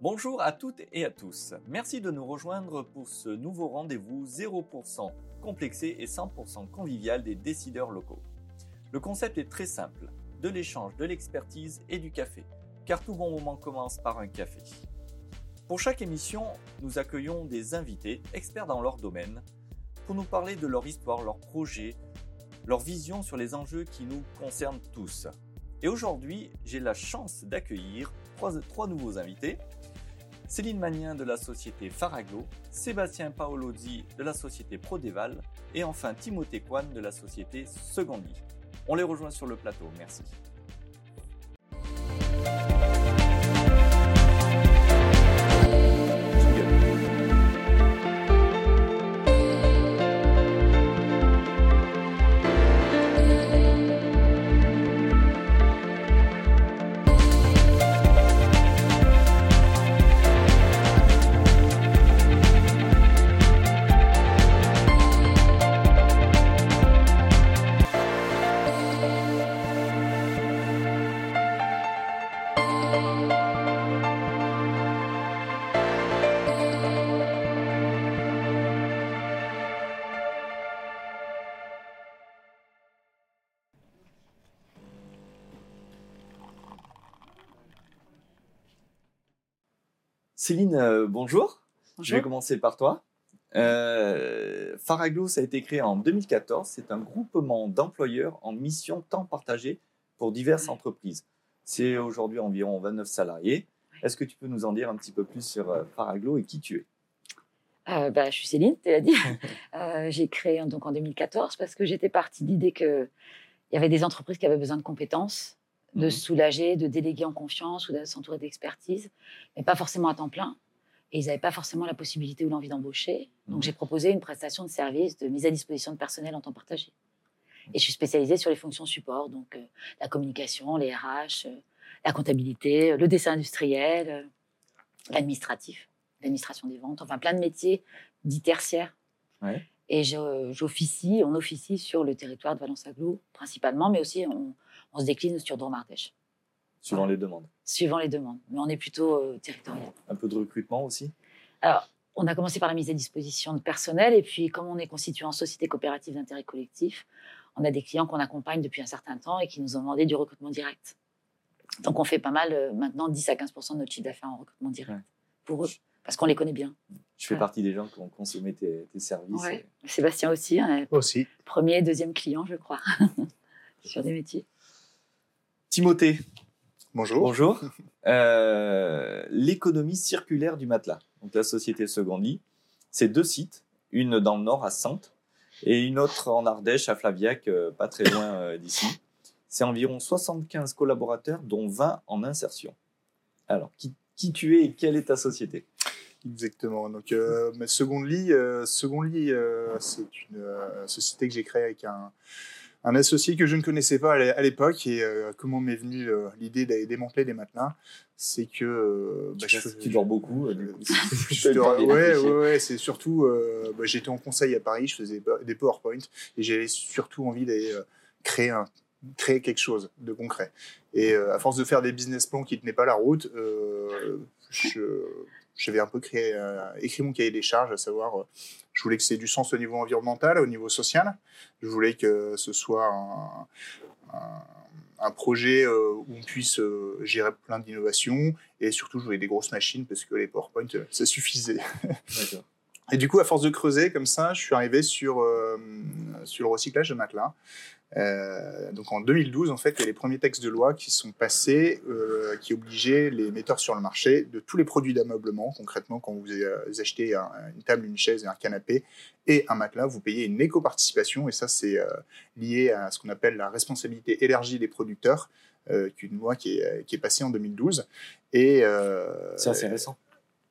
Bonjour à toutes et à tous. Merci de nous rejoindre pour ce nouveau rendez-vous 0% complexé et 100% convivial des décideurs locaux. Le concept est très simple, de l'échange, de l'expertise et du café, car tout bon moment commence par un café. Pour chaque émission, nous accueillons des invités experts dans leur domaine pour nous parler de leur histoire, leurs projets, leur vision sur les enjeux qui nous concernent tous. Et aujourd'hui, j'ai la chance d'accueillir trois, trois nouveaux invités. Céline Magnien de la société Faraglo, Sébastien Paolozzi de la société Prodeval et enfin Timothée Kwan de la société Secondi. On les rejoint sur le plateau, merci. Céline, euh, bonjour. Je vais commencer par toi. Euh, Faraglo, ça a été créé en 2014. C'est un groupement d'employeurs en mission temps partagé pour diverses entreprises. C'est aujourd'hui environ 29 salariés. Est-ce que tu peux nous en dire un petit peu plus sur euh, Faraglo et qui tu es? Bah, Je suis Céline, tu l'as dit. J'ai créé donc en 2014 parce que j'étais partie de l'idée qu'il y avait des entreprises qui avaient besoin de compétences de mhm. se soulager, de déléguer en confiance ou de s'entourer d'expertise, mais pas forcément à temps plein. Et ils n'avaient pas forcément la possibilité ou l'envie d'embaucher. Donc mhm. j'ai proposé une prestation de service de mise à disposition de personnel en temps partagé. Et je suis spécialisée sur les fonctions support, donc euh, la communication, les RH, euh, la comptabilité, le dessin industriel, euh, l'administratif, l'administration des ventes, enfin plein de métiers dits tertiaires. Et j'officie, on officie sur le territoire de Valence-Aglo principalement, mais aussi on, on se décline sur Dromardèche. Suivant les demandes. Suivant les demandes, mais on est plutôt euh, territorial. Un peu de recrutement aussi Alors, on a commencé par la mise à disposition de personnel, et puis comme on est constitué en société coopérative d'intérêt collectif, on a des clients qu'on accompagne depuis un certain temps et qui nous ont demandé du recrutement direct. Donc on fait pas mal, euh, maintenant 10 à 15% de notre chiffre d'affaires en recrutement direct pour eux, parce qu'on les connaît bien. Je fais partie des gens qui ont consommé tes, services. Sébastien aussi. Hein, aussi. Premier, deuxième client, je crois, sur des métiers. Timothée. Bonjour. Bonjour. Euh, l'économie circulaire du matelas. Donc la société Secondi. C'est deux sites, une dans le nord à Sainte et une autre en Ardèche à Flaviac, euh, pas très loin euh, d'ici. C'est environ 75 collaborateurs, dont 20 en insertion. Alors, qui, tu es et quelle est ta société? Exactement. Donc, euh, Secondly, c'est une société que j'ai créée avec un, un associé que je ne connaissais pas à l'époque et euh, comment m'est venue euh, l'idée d'aller démanteler des matelas c'est que euh, bah, tu, dors beaucoup ouais, ouais, c'est surtout bah, j'étais en conseil à Paris je faisais des PowerPoint et j'avais surtout envie d'aller créer un créer quelque chose de concret. Et à force de faire des business plans qui tenaient pas la route je j'avais un peu créé, écrit mon cahier des charges, à savoir, je voulais que c'est du sens au niveau environnemental, au niveau social. Je voulais que ce soit un, projet euh, où on puisse euh, gérer plein d'innovations et surtout je voulais des grosses machines parce que les PowerPoint, euh, ça suffisait. Et du coup, à force de creuser comme ça, je suis arrivé sur, sur le recyclage de matelas. Euh, donc en 2012, en fait, il y a les premiers textes de loi qui sont passés, euh, qui obligeaient les metteurs sur le marché de tous les produits d'ameublement. Concrètement, quand vous euh, achetez une table, une chaise et un canapé et un matelas, vous payez une éco-participation. Et ça, c'est lié à ce qu'on appelle la responsabilité élargie des producteurs, qui est une loi qui est, qui est passée en 2012. Et c'est assez récent.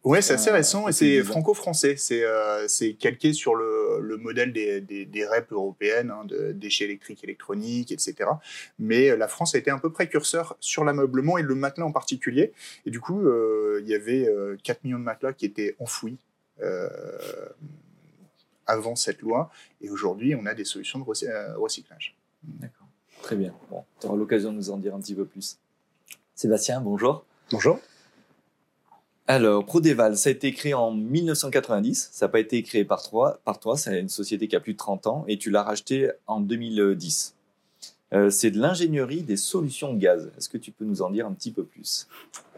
Ouais, c'est assez récent et c'est franco-français. C'est euh, calqué sur le, le modèle des, des, des, REP européennes, hein, de déchets électriques, électroniques, etc. Mais euh, la France a été un peu précurseur sur l'ameublement et le matelas en particulier. Et du coup, euh, il y avait 4 millions de matelas qui étaient enfouis avant cette loi. Et aujourd'hui, on a des solutions de recyclage. D'accord. Très bien. Bon, tu auras l'occasion de nous en dire un petit peu plus. Sébastien, bonjour. Bonjour. Alors, Prodeval, ça a été créé en 1990. Ça n'a pas été créé par toi. Par toi, c'est une société qui a plus de 30 ans et tu l'as racheté en 2010. Euh, c'est de l'ingénierie des solutions gaz. Est-ce que tu peux nous en dire un petit peu plus?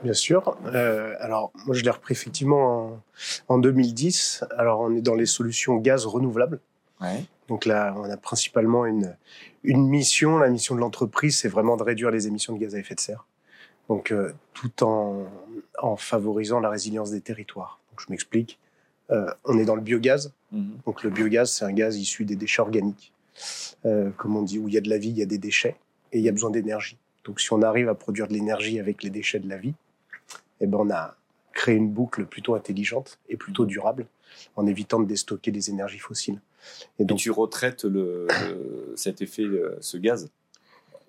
Bien sûr. Euh, alors, moi, je l'ai repris effectivement en, 2010. Alors, on est dans les solutions gaz renouvelables. Donc là, on a principalement une, une mission. La mission de l'entreprise, c'est vraiment de réduire les émissions de gaz à effet de serre. Donc, euh, tout en, en, favorisant la résilience des territoires. Donc, je m'explique. on est dans le biogaz. Mhm. Donc, le biogaz, c'est un gaz issu des déchets organiques. Euh, comme on dit, où il y a de la vie, il y a des déchets, et il y a besoin d'énergie. Donc si on arrive à produire de l'énergie avec les déchets de la vie, eh ben on a créé une boucle plutôt intelligente et plutôt durable, en évitant de déstocker des énergies fossiles. Et donc tu retraites le, cet effet, euh, ce gaz?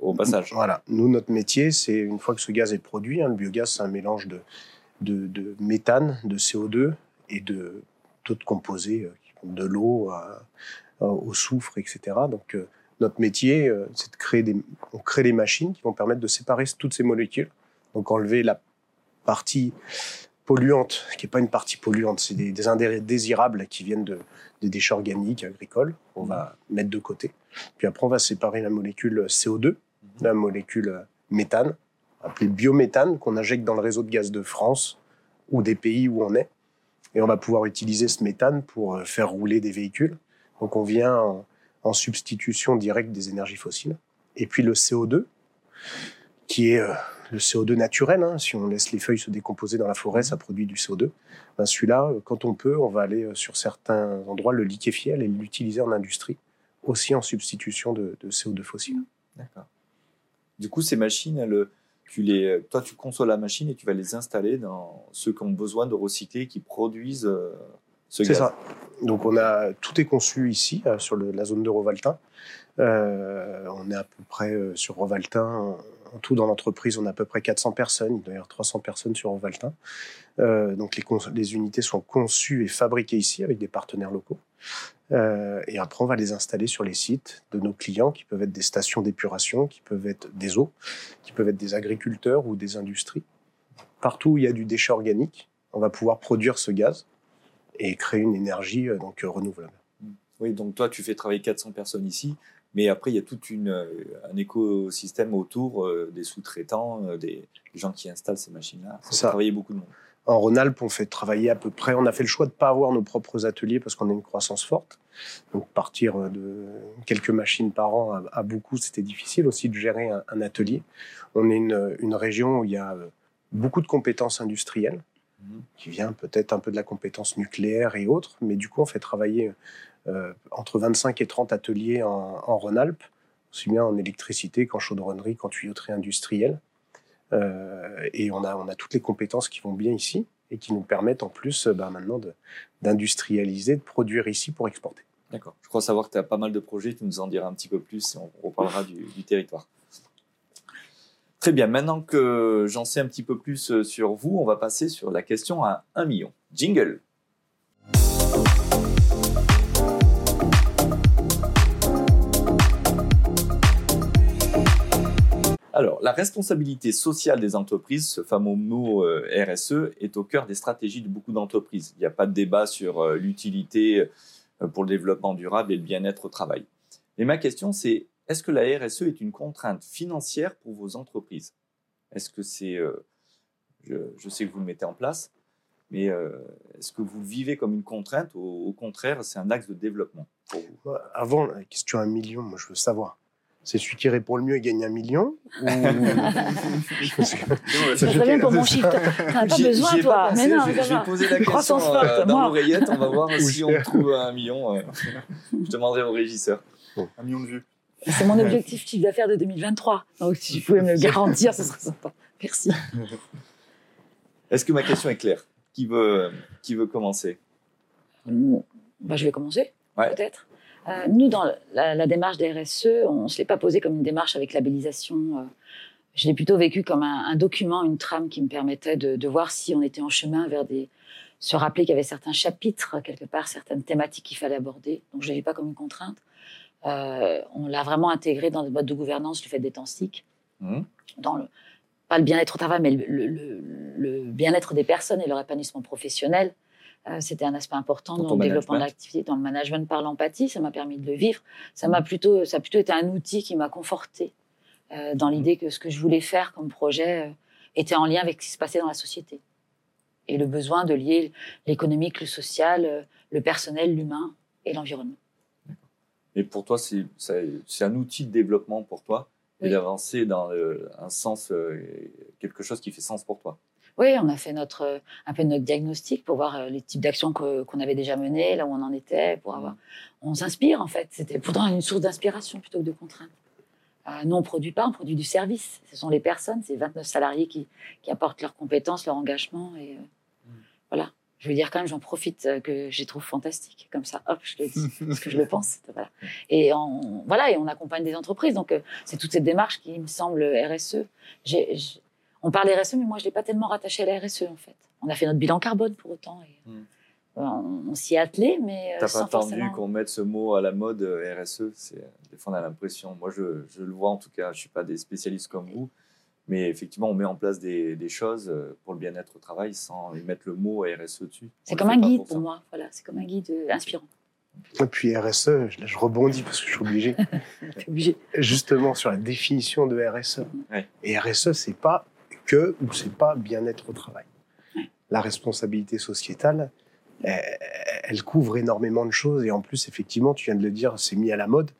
Au passage. Voilà. Nous, notre métier, c'est une fois que ce gaz est produit, hein, le biogaz, c'est un mélange de, de, méthane, de CO2 et de d'autres composés, euh, de l'eau, au soufre, etc. Donc euh, notre métier, euh, c'est de créer des, on crée des machines qui vont permettre de séparer toutes ces molécules. Donc enlever la partie polluante, qui n'est pas une partie polluante, c'est des, des indésirables qui viennent de, des déchets organiques, agricoles, on va mettre de côté. Puis après, on va séparer la molécule CO2, mhm. La molécule méthane, appelée biométhane, qu'on injecte dans le réseau de gaz de France ou des pays où on est. Et on va pouvoir utiliser ce méthane pour faire rouler des véhicules. Donc on vient en, substitution directe des énergies fossiles. Et puis le CO2, qui est euh, le CO2 naturel. Hein. Si on laisse les feuilles se décomposer dans la forêt, ça produit du CO2. Ben Celui-là, euh, quand on peut, on va aller euh, sur certains endroits le liquéfier, aller l'utiliser en industrie, aussi en substitution de, CO2 fossile. D'accord. Du coup, ces machines, elles, tu les, toi, tu conçois la machine et tu vas les installer dans ceux qui ont besoin de recycler, qui produisent c'est ça. Donc on a tout est conçu ici euh, sur la zone de Rovaltin. Euh, on est à peu près euh, sur Rovaltin. En tout dans l'entreprise, on a à peu près 400 personnes, d'ailleurs 300 personnes sur Rovaltin. Donc les, les, unités sont conçues et fabriquées ici avec des partenaires locaux. et après, on va les installer sur les sites de nos clients, qui peuvent être des stations d'épuration, qui peuvent être des eaux, qui peuvent être des agriculteurs ou des industries. Partout où il y a du déchet organique, on va pouvoir produire ce gaz et créer une énergie euh, donc euh, renouvelable. Oui, donc toi, tu fais travailler 400 personnes ici, mais après, il y a tout euh, un écosystème autour des sous-traitants, des gens qui installent ces machines-là. Ça, fait travailler beaucoup de monde. En Rhône-Alpes, on fait travailler à peu près. On a fait le choix de ne pas avoir nos propres ateliers parce qu'on a une croissance forte. Donc partir de quelques machines par an à, beaucoup, c'était difficile aussi de gérer un, atelier. On est une, une, région où il y a beaucoup de compétences industrielles qui vient peut-être un peu de la compétence nucléaire et autres, mais du coup, on fait travailler euh, entre 25 et 30 ateliers en, Rhône-Alpes, aussi bien en électricité qu'en chaudronnerie, qu'en tuyauterie industrielle. Euh, et on a, on a toutes les compétences qui vont bien ici et qui nous permettent en plus euh, bah, maintenant d'industrialiser, de, produire ici pour exporter. D'accord. Je crois savoir que tu as pas mal de projets, tu nous en diras un petit peu plus et on reparlera du territoire. Très bien, maintenant que j'en sais un petit peu plus euh, sur vous, on va passer sur la question à 1 million. Jingle. Alors, la responsabilité sociale des entreprises, ce fameux mot euh, RSE, est au cœur des stratégies de beaucoup d'entreprises. Il n'y a pas de débat sur euh, l'utilité pour le développement durable et le bien-être au travail. Mais ma question, c'est est-ce que la RSE est une contrainte financière pour vos entreprises? Est-ce que c'est, euh, je, sais que vous le mettez en place, mais euh, est-ce que vous le vivez comme une contrainte ou au contraire, c'est un axe de développement vous? Avant, la question un million, moi je veux savoir. C'est celui qui répond le mieux et gagne un million ou... Ça serait bien pour mon chiffre. T'as pas besoin, toi. Mais non, je vais poser la question euh, dans l'oreillette. On va voir si on trouve un million. je demanderai au régisseur. Un million de vues. C'est mon objectif chiffre d'affaires de 2023. Donc, si tu pouvais me le garantir, ce serait sympa. Merci. Est-ce que ma question est claire? Qui veut, qui veut commencer? Bah, Je vais commencer, peut-être. Euh, nous, dans la, démarche des RSE, on ne se l'est pas posé comme une démarche avec labellisation. Euh, je l'ai plutôt vécu comme un, document, une trame qui me permettait de, de, voir si on était en chemin vers des. se rappeler qu'il y avait certains chapitres, quelque part, certaines thématiques qu'il fallait aborder. Donc, je ne l'ai pas comme une contrainte. Euh, on l'a vraiment intégré dans le mode de gouvernance, le fait des temps mmh. dans le, pas le bien-être au travail, mais le, bien-être des personnes et leur épanouissement professionnel. Euh, c'était un aspect important dans, le développement de l'activité, dans le management par l'empathie. Ça m'a permis de le vivre. Ça m'a plutôt, ça a plutôt été un outil qui m'a conforté euh, dans l'idée que ce que je voulais faire comme projet euh, était en lien avec ce qui se passait dans la société. Et le besoin de lier l'économique, le social, le personnel, l'humain et l'environnement. Et pour toi, c'est un outil de développement pour toi et d'avancer dans un sens, quelque chose qui fait sens pour toi. Oui, on a fait notre, un peu notre diagnostic pour voir les types d'actions qu'on avait déjà menées, là où on en était, pour avoir. On s'inspire en fait. C'était pourtant une source d'inspiration plutôt que de contrainte. Euh, nous, on ne produit pas, on produit du service. Ce sont les personnes, ces 29 salariés qui, qui apportent leurs compétences, leur engagement. Et euh, mmh. voilà. Je veux dire quand même, j'en profite euh, que je trouve fantastique. Comme ça, hop, je le dis, parce que je le pense. Voilà. Et on, voilà, et on accompagne des entreprises. Donc, c'est toute cette démarche qui me semble RSE. On parle RSE, mais moi, je ne l'ai pas tellement rattaché à la RSE, en fait. On a fait notre bilan carbone pour autant. Et, mmh. On, s'y est attelé, mais. T'as pas attendu qu'on mette ce mot à la mode RSE? C'est, Des fois, on a l'impression. Moi, je, je, le vois en tout cas. Je ne suis pas des spécialistes comme vous. Mais effectivement, on met en place des, choses euh, pour le bien-être au travail sans mettre le mot RSE dessus. C'est comme un guide pour, moi. Voilà, c'est comme un guide euh, inspirant. Et puis RSE, je rebondis parce que je suis obligé. obligé. Justement sur la définition de RSE. Et RSE, c'est pas que ou c'est pas bien-être au travail. La responsabilité sociétale, elle, couvre énormément de choses et en plus, effectivement, tu viens de le dire, c'est mis à la mode,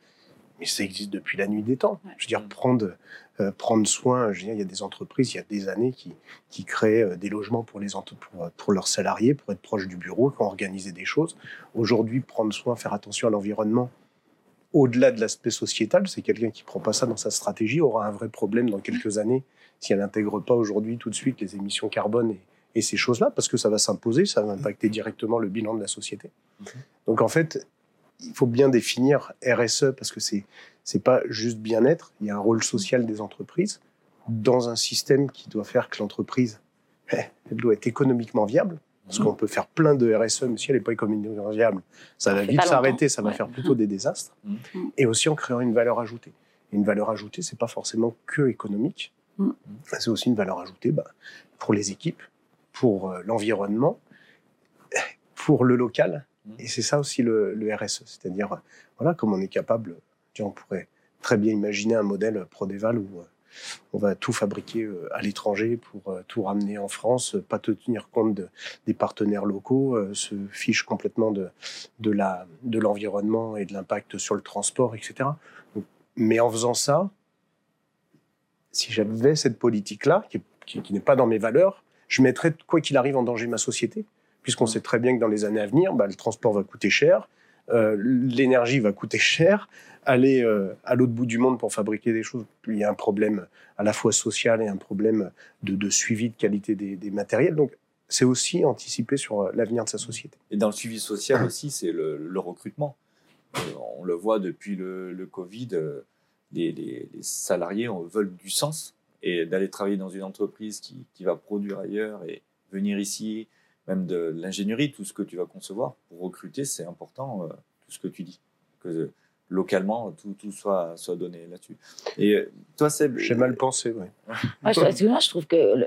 mais ça existe depuis la nuit des temps. Je veux dire, prendre euh, prendre soin. Je veux dire, il y a des entreprises, il y a des années, qui, qui créaient euh, des logements pour, les, pour, pour leurs salariés, pour être proches du bureau, qui ont organisé des choses. Aujourd'hui, prendre soin, faire attention à l'environnement, au-delà de l'aspect sociétal, c'est quelqu'un qui prend pas ça dans sa stratégie, aura un vrai problème dans quelques années si elle n'intègre pas aujourd'hui tout de suite les émissions carbone et, et ces choses-là, parce que ça va s'imposer, ça va impacter directement le bilan de la société. Mhm. Donc en fait, il faut bien définir RSE parce que c'est c'est pas juste bien-être. Il y a un rôle social des entreprises dans un système qui doit faire que l'entreprise elle doit être économiquement viable. Parce mmh. qu'on peut faire plein de RSE, mais si elle n'est pas économiquement viable, ça va vite s'arrêter, ça va faire plutôt des désastres. Mmh. Et aussi en créant une valeur ajoutée. Et une valeur ajoutée, c'est pas forcément que économique. Mmh. C'est aussi une valeur ajoutée bah, pour les équipes, pour euh, l'environnement, pour le local. Et c'est ça aussi le, le RSE, c'est-à-dire voilà comme on est capable on pourrait très bien imaginer un modèle Prodéval où euh, on va tout fabriquer euh, à l'étranger pour euh, tout ramener en France, pas te tenir compte des partenaires locaux, se fiche complètement de, de la de l'environnement et de l'impact sur le transport, etc. mais en faisant ça, si j'avais cette politique-là, qui, n'est pas dans mes valeurs, je mettrais quoi qu'il arrive en danger ma société, puisqu'on sait très bien que dans les années à venir, bah, le transport va coûter cher, l'énergie va coûter cher, aller euh, à l'autre bout du monde pour fabriquer des choses. il y a un problème à la fois social et un problème de, suivi de qualité des, matériels. Donc, c'est aussi anticiper sur euh, l'avenir de sa société. Et dans le suivi social aussi, c'est le, recrutement. Euh, on le voit depuis le, Covid, les, salariés veulent du sens et d'aller travailler dans une entreprise qui, qui, va produire ailleurs et venir ici, même de l'ingénierie, tout ce que tu vas concevoir pour recruter, c'est important, tout ce que tu dis. Que localement, tout, tout soit, soit donné là-dessus. Et euh, toi, Seb J'ai mal pensé, oui. Moi, je, je, trouve que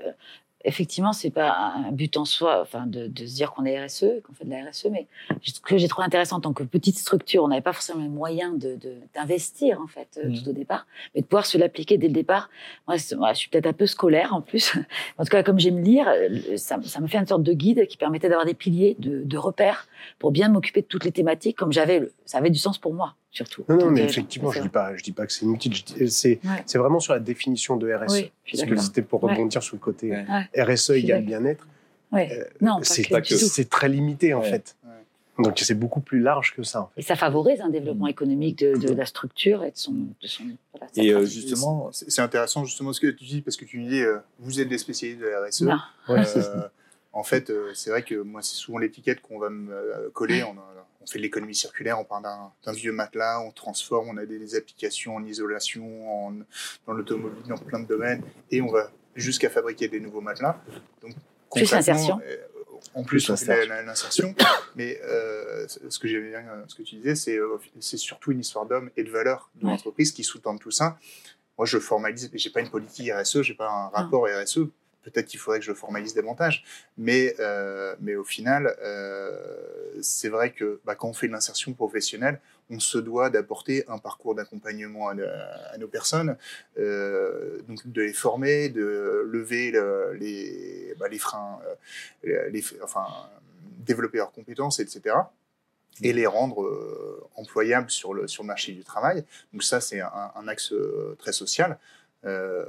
effectivement, c'est pas un but en soi, enfin, de, de se dire qu'on est RSE, qu'on fait de la RSE, mais ce que j'ai trouvé intéressant en tant que petite structure, on n'avait pas forcément les moyens de, d'investir, en fait, euh, mmh. tout au départ, mais de pouvoir se l'appliquer dès le départ. Moi, je suis peut-être un peu scolaire, en plus. en tout cas, comme j'aime lire, euh, ça, ça, me fait une sorte de guide qui permettait d'avoir des piliers, de, de repères, pour bien m'occuper de toutes les thématiques, comme j'avais, ça avait du sens pour moi. Surtout. Non, non, mais effectivement, je dis pas, je dis pas que c'est inutile. C'est, c'est vraiment sur la définition de RSE. Oui, parce que c'était pour rebondir sur le côté RSE égale bien-être. Euh, non, c'est, c'est très limité en fait. Donc c'est beaucoup plus large que ça. Et ça favorise un développement économique de, la structure et de son. De son et euh, justement, c'est intéressant justement ce que tu dis parce que tu dis euh, vous êtes des spécialistes de la RSE. En fait, c'est vrai que moi c'est souvent l'étiquette qu'on va me coller. On, on fait de l'économie circulaire, on part d'un vieux matelas, on transforme, on a des, applications en isolation, en, dans l'automobile, dans plein de domaines, et on va jusqu'à fabriquer des nouveaux matelas. Donc, plus l'insertion. Euh, en plus, on fait l'insertion. mais euh, ce que j'aime bien, ce que tu disais, c'est euh, c'est surtout une histoire d'homme et de valeur de l'entreprise qui sous-tendent tout ça. moi, je formalise. J'ai pas une politique RSE, j'ai pas un rapport RSE. Peut-être qu'il faudrait que je le formalise davantage, mais euh, mais au final, euh, c'est vrai que bah, quand on fait de l'insertion professionnelle, on se doit d'apporter un parcours d'accompagnement à, nos personnes, euh, donc de les former, de lever les, bah, les freins, euh, les, enfin développer leurs compétences, etc et les rendre euh, employables sur le, sur le marché du travail. Donc ça, c'est un, axe euh, très social. Euh,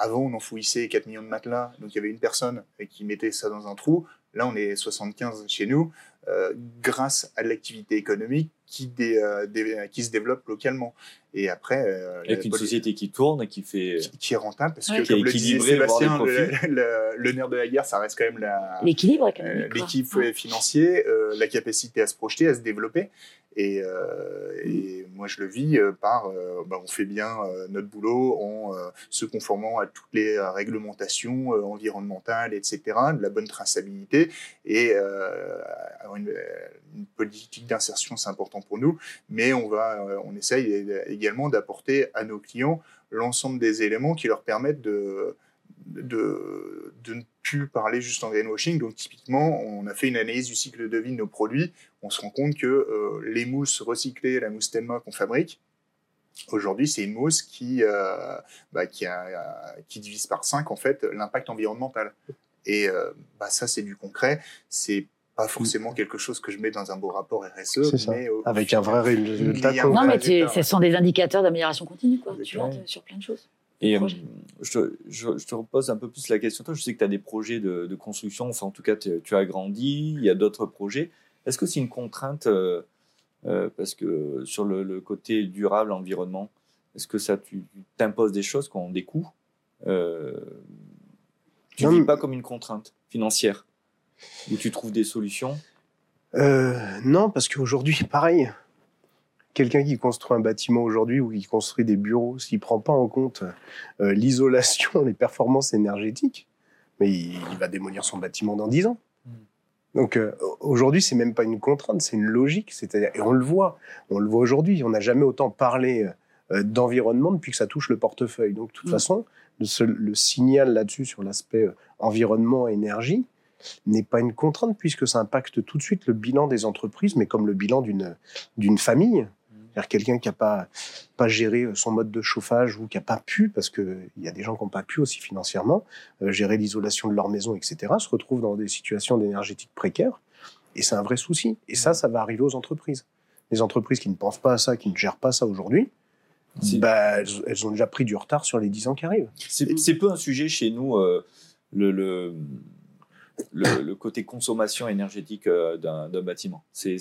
avant, on enfouissait 4 millions de matelas, donc il y avait une personne qui mettait ça dans un trou. Là, on est 75 chez nous, grâce à l'activité économique qui, qui se développe localement. Et après, euh, avec une société qui tourne et qui fait qui, est rentable parce que comme le disait Sébastien, le, nerf de la guerre, ça reste quand même la l'équilibre euh, l'équilibre financier, euh, la capacité à se projeter, à se développer. Et, euh, et, moi, je le vis euh, par, euh, bah, on fait bien notre boulot en se conformant à toutes les réglementations environnementales, etc., de la bonne traçabilité et avoir une, une, politique d'insertion, c'est important pour nous. Mais on va, on essaye également d'apporter à nos clients l'ensemble des éléments qui leur permettent de de, de, ne plus parler juste en greenwashing. Donc, typiquement, on a fait une analyse du cycle de vie de nos produits. On se rend compte que euh, les mousses recyclées, la mousse Tenma qu'on fabrique, aujourd'hui, c'est une mousse qui, euh, bah, qui, qui divise par 5 en fait l'impact environnemental. Et euh, bah, ça, c'est du concret. C'est pas forcément quelque chose que je mets dans un beau rapport RSE, mais avec un vrai résultat. Non, mais ce sont des indicateurs d'amélioration continue, quoi. Tu vois, sur plein de choses. Et euh, je, te, je, je, te repose un peu plus la question. Toi, je sais que tu as des projets de, de, construction, enfin en tout cas tu as grandi, il y a d'autres projets. Est-ce que c'est une contrainte, euh, euh, parce que sur le, le, côté durable, environnement, est-ce que ça t'impose des choses qui ont des coûts euh, Tu ne vis pas comme une contrainte financière? Où tu trouves des solutions? Euh, Non, parce qu'aujourd'hui, pareil, quelqu'un qui construit un bâtiment aujourd'hui ou qui construit des bureaux, s'il prend pas en compte euh, l'isolation, les performances énergétiques, mais il, va démolir son bâtiment dans 10 ans. Hmm. Donc euh, aujourd'hui, c'est même pas une contrainte, c'est une logique. C'est-à-dire, et on le voit, on le voit aujourd'hui. On n'a jamais autant parlé euh, d'environnement depuis que ça touche le portefeuille. Donc de toute hmm. façon, le, le, signal là-dessus sur l'aspect environnement énergie, n'est pas une contrainte puisque ça impacte tout de suite le bilan des entreprises, mais comme le bilan d'une d'une famille quelqu'un qui n'a pas, pas géré son mode de chauffage ou qui n'a pas pu, parce qu'il y a des gens qui n'ont pas pu aussi financièrement, euh, gérer l'isolation de leur maison, etc., se retrouvent dans des situations d'énergétique précaires. Et c'est un vrai souci. Et ça, ça va arriver aux entreprises. Les entreprises qui ne pensent pas à ça, qui ne gèrent pas ça aujourd'hui, bah, elles, ont déjà pris du retard sur les 10 ans qui arrivent. C'est peu un sujet chez nous, euh, le, le, le, côté consommation énergétique euh, d'un bâtiment. C'est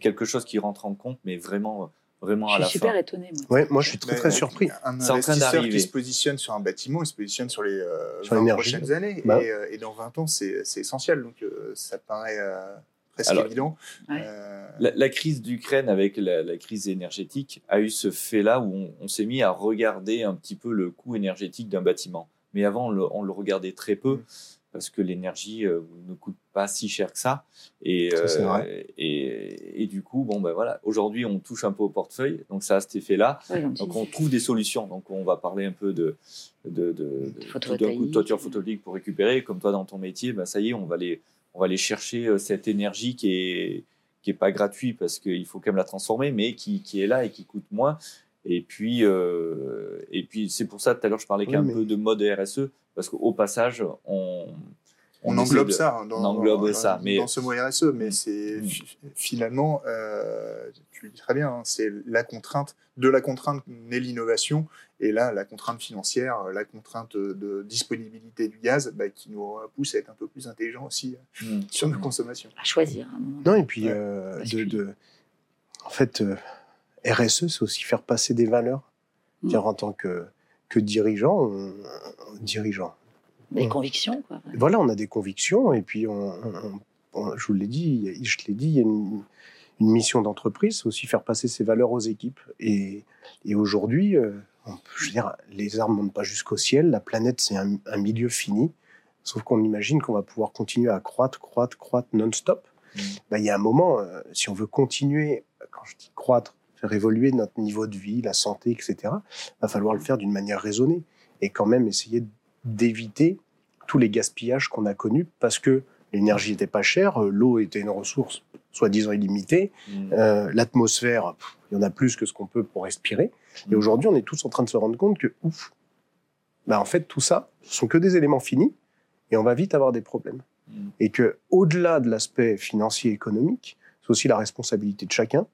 quelque chose qui rentre en compte, mais vraiment vraiment je à la suis super étonné. Moi. Ouais, moi je suis très très surpris. Un investisseur qui se positionne sur un bâtiment, il se positionne sur les, euh, 20 prochaines années. Bah. Et, euh, et, dans 20 ans, c'est essentiel. Donc euh, ça paraît euh, presque évident. La, la, crise d'Ukraine avec la, la, crise énergétique a eu ce fait-là où on, on s'est mis à regarder un petit peu le coût énergétique d'un bâtiment. Mais avant, on le, on le, regardait très peu. Mm parce que l'énergie euh, ne coûte pas si cher que ça. Et, euh, et, et, du coup, bon, ben voilà, aujourd'hui, on touche un peu au portefeuille, donc ça a cet effet-là. donc on trouve des solutions. Donc on va parler un peu de, de, de, de d'un coup de toiture photovoltaïque pour récupérer. Comme toi, dans ton métier, ben, ça y est, on va aller, on va aller chercher euh, cette énergie qui est qui est pas gratuite parce qu'il faut quand même la transformer, mais qui, qui est là et qui coûte moins. Et puis, euh, et puis c'est pour ça tout à l'heure je parlais qu'un peu de mode RSE parce qu'au passage, on, on, englobe ça hein, dans, englobe ça, mais dans ce mot RSE, mais mm. c'est finalement, euh, tu le dis très bien, hein, c'est la contrainte de la contrainte naît l'innovation, et là la contrainte financière, la contrainte de disponibilité du gaz, bah, qui nous pousse à être un peu plus intelligent aussi euh, mm. sur nos consommations. À choisir. non, et puis euh, de, en fait, RSE, c'est aussi faire passer des valeurs. Mm. en tant que que dirigeant, dirigeant. Des convictions, quoi. Voilà, on a des convictions, et puis on, je vous l'ai dit, je l'ai dit, il y a une, mission d'entreprise, c'est aussi faire passer ses valeurs aux équipes. Et, et aujourd'hui, euh, je veux dire, les armes ne montent pas jusqu'au ciel, la planète, c'est un, milieu fini, sauf qu'on imagine qu'on va pouvoir continuer à croître, croître, croître non-stop. Mm. Ben, il y a un moment, euh, si on veut continuer, quand je dis croître, faire évoluer notre niveau de vie, la santé, etc., va falloir le faire d'une manière raisonnée et quand même essayer d'éviter tous les gaspillages qu'on a connus parce que l'énergie n'était pas chère, euh, l'eau était une ressource soi-disant illimitée, Mm. euh, l'atmosphère, il y en a plus que ce qu'on peut pour respirer. Et Mm. aujourd'hui, on est tous en train de se rendre compte que, ouf, bah en fait, tout ça, ce sont que des éléments finis et on va vite avoir des problèmes. Mm. Et que, au-delà de l'aspect financier et économique, c'est aussi la responsabilité de chacun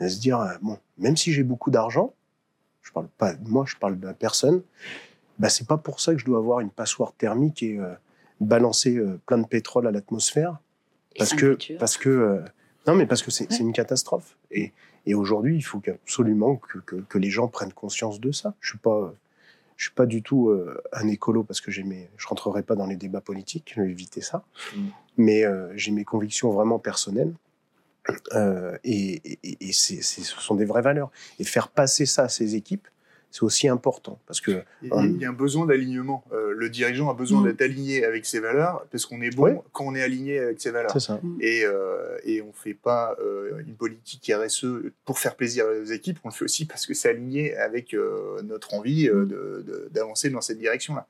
de se dire, euh, bon, même si j'ai beaucoup d'argent, je parle pas de moi, je parle de la personne, bah, c'est pas pour ça que je dois avoir une passoire thermique et euh, balancer euh, plein de pétrole à l'atmosphère. Parce que parce que euh, non mais parce que c'est Ouais. une catastrophe. Et, et aujourd'hui il faut absolument que, que, que les gens prennent conscience de ça. Je suis pas je suis pas du tout un écolo parce que j'ai mes je rentrerai pas dans les débats politiques je vais éviter ça. Mm. mais j'ai mes convictions vraiment personnelles euh, et, ce sont des vraies valeurs et faire passer ça à ces équipes c'est aussi important parce que Il y a- il y a un besoin d'alignement. Euh, le dirigeant a besoin Mm. d'être aligné avec ses valeurs parce qu'on est bon Ouais. quand on est aligné avec ses valeurs. ça Et, euh, et on ne fait pas euh, une politique RSE pour faire plaisir aux équipes, on le fait aussi parce que c'est aligné avec euh, notre envie euh, d'avancer dans cette direction-là.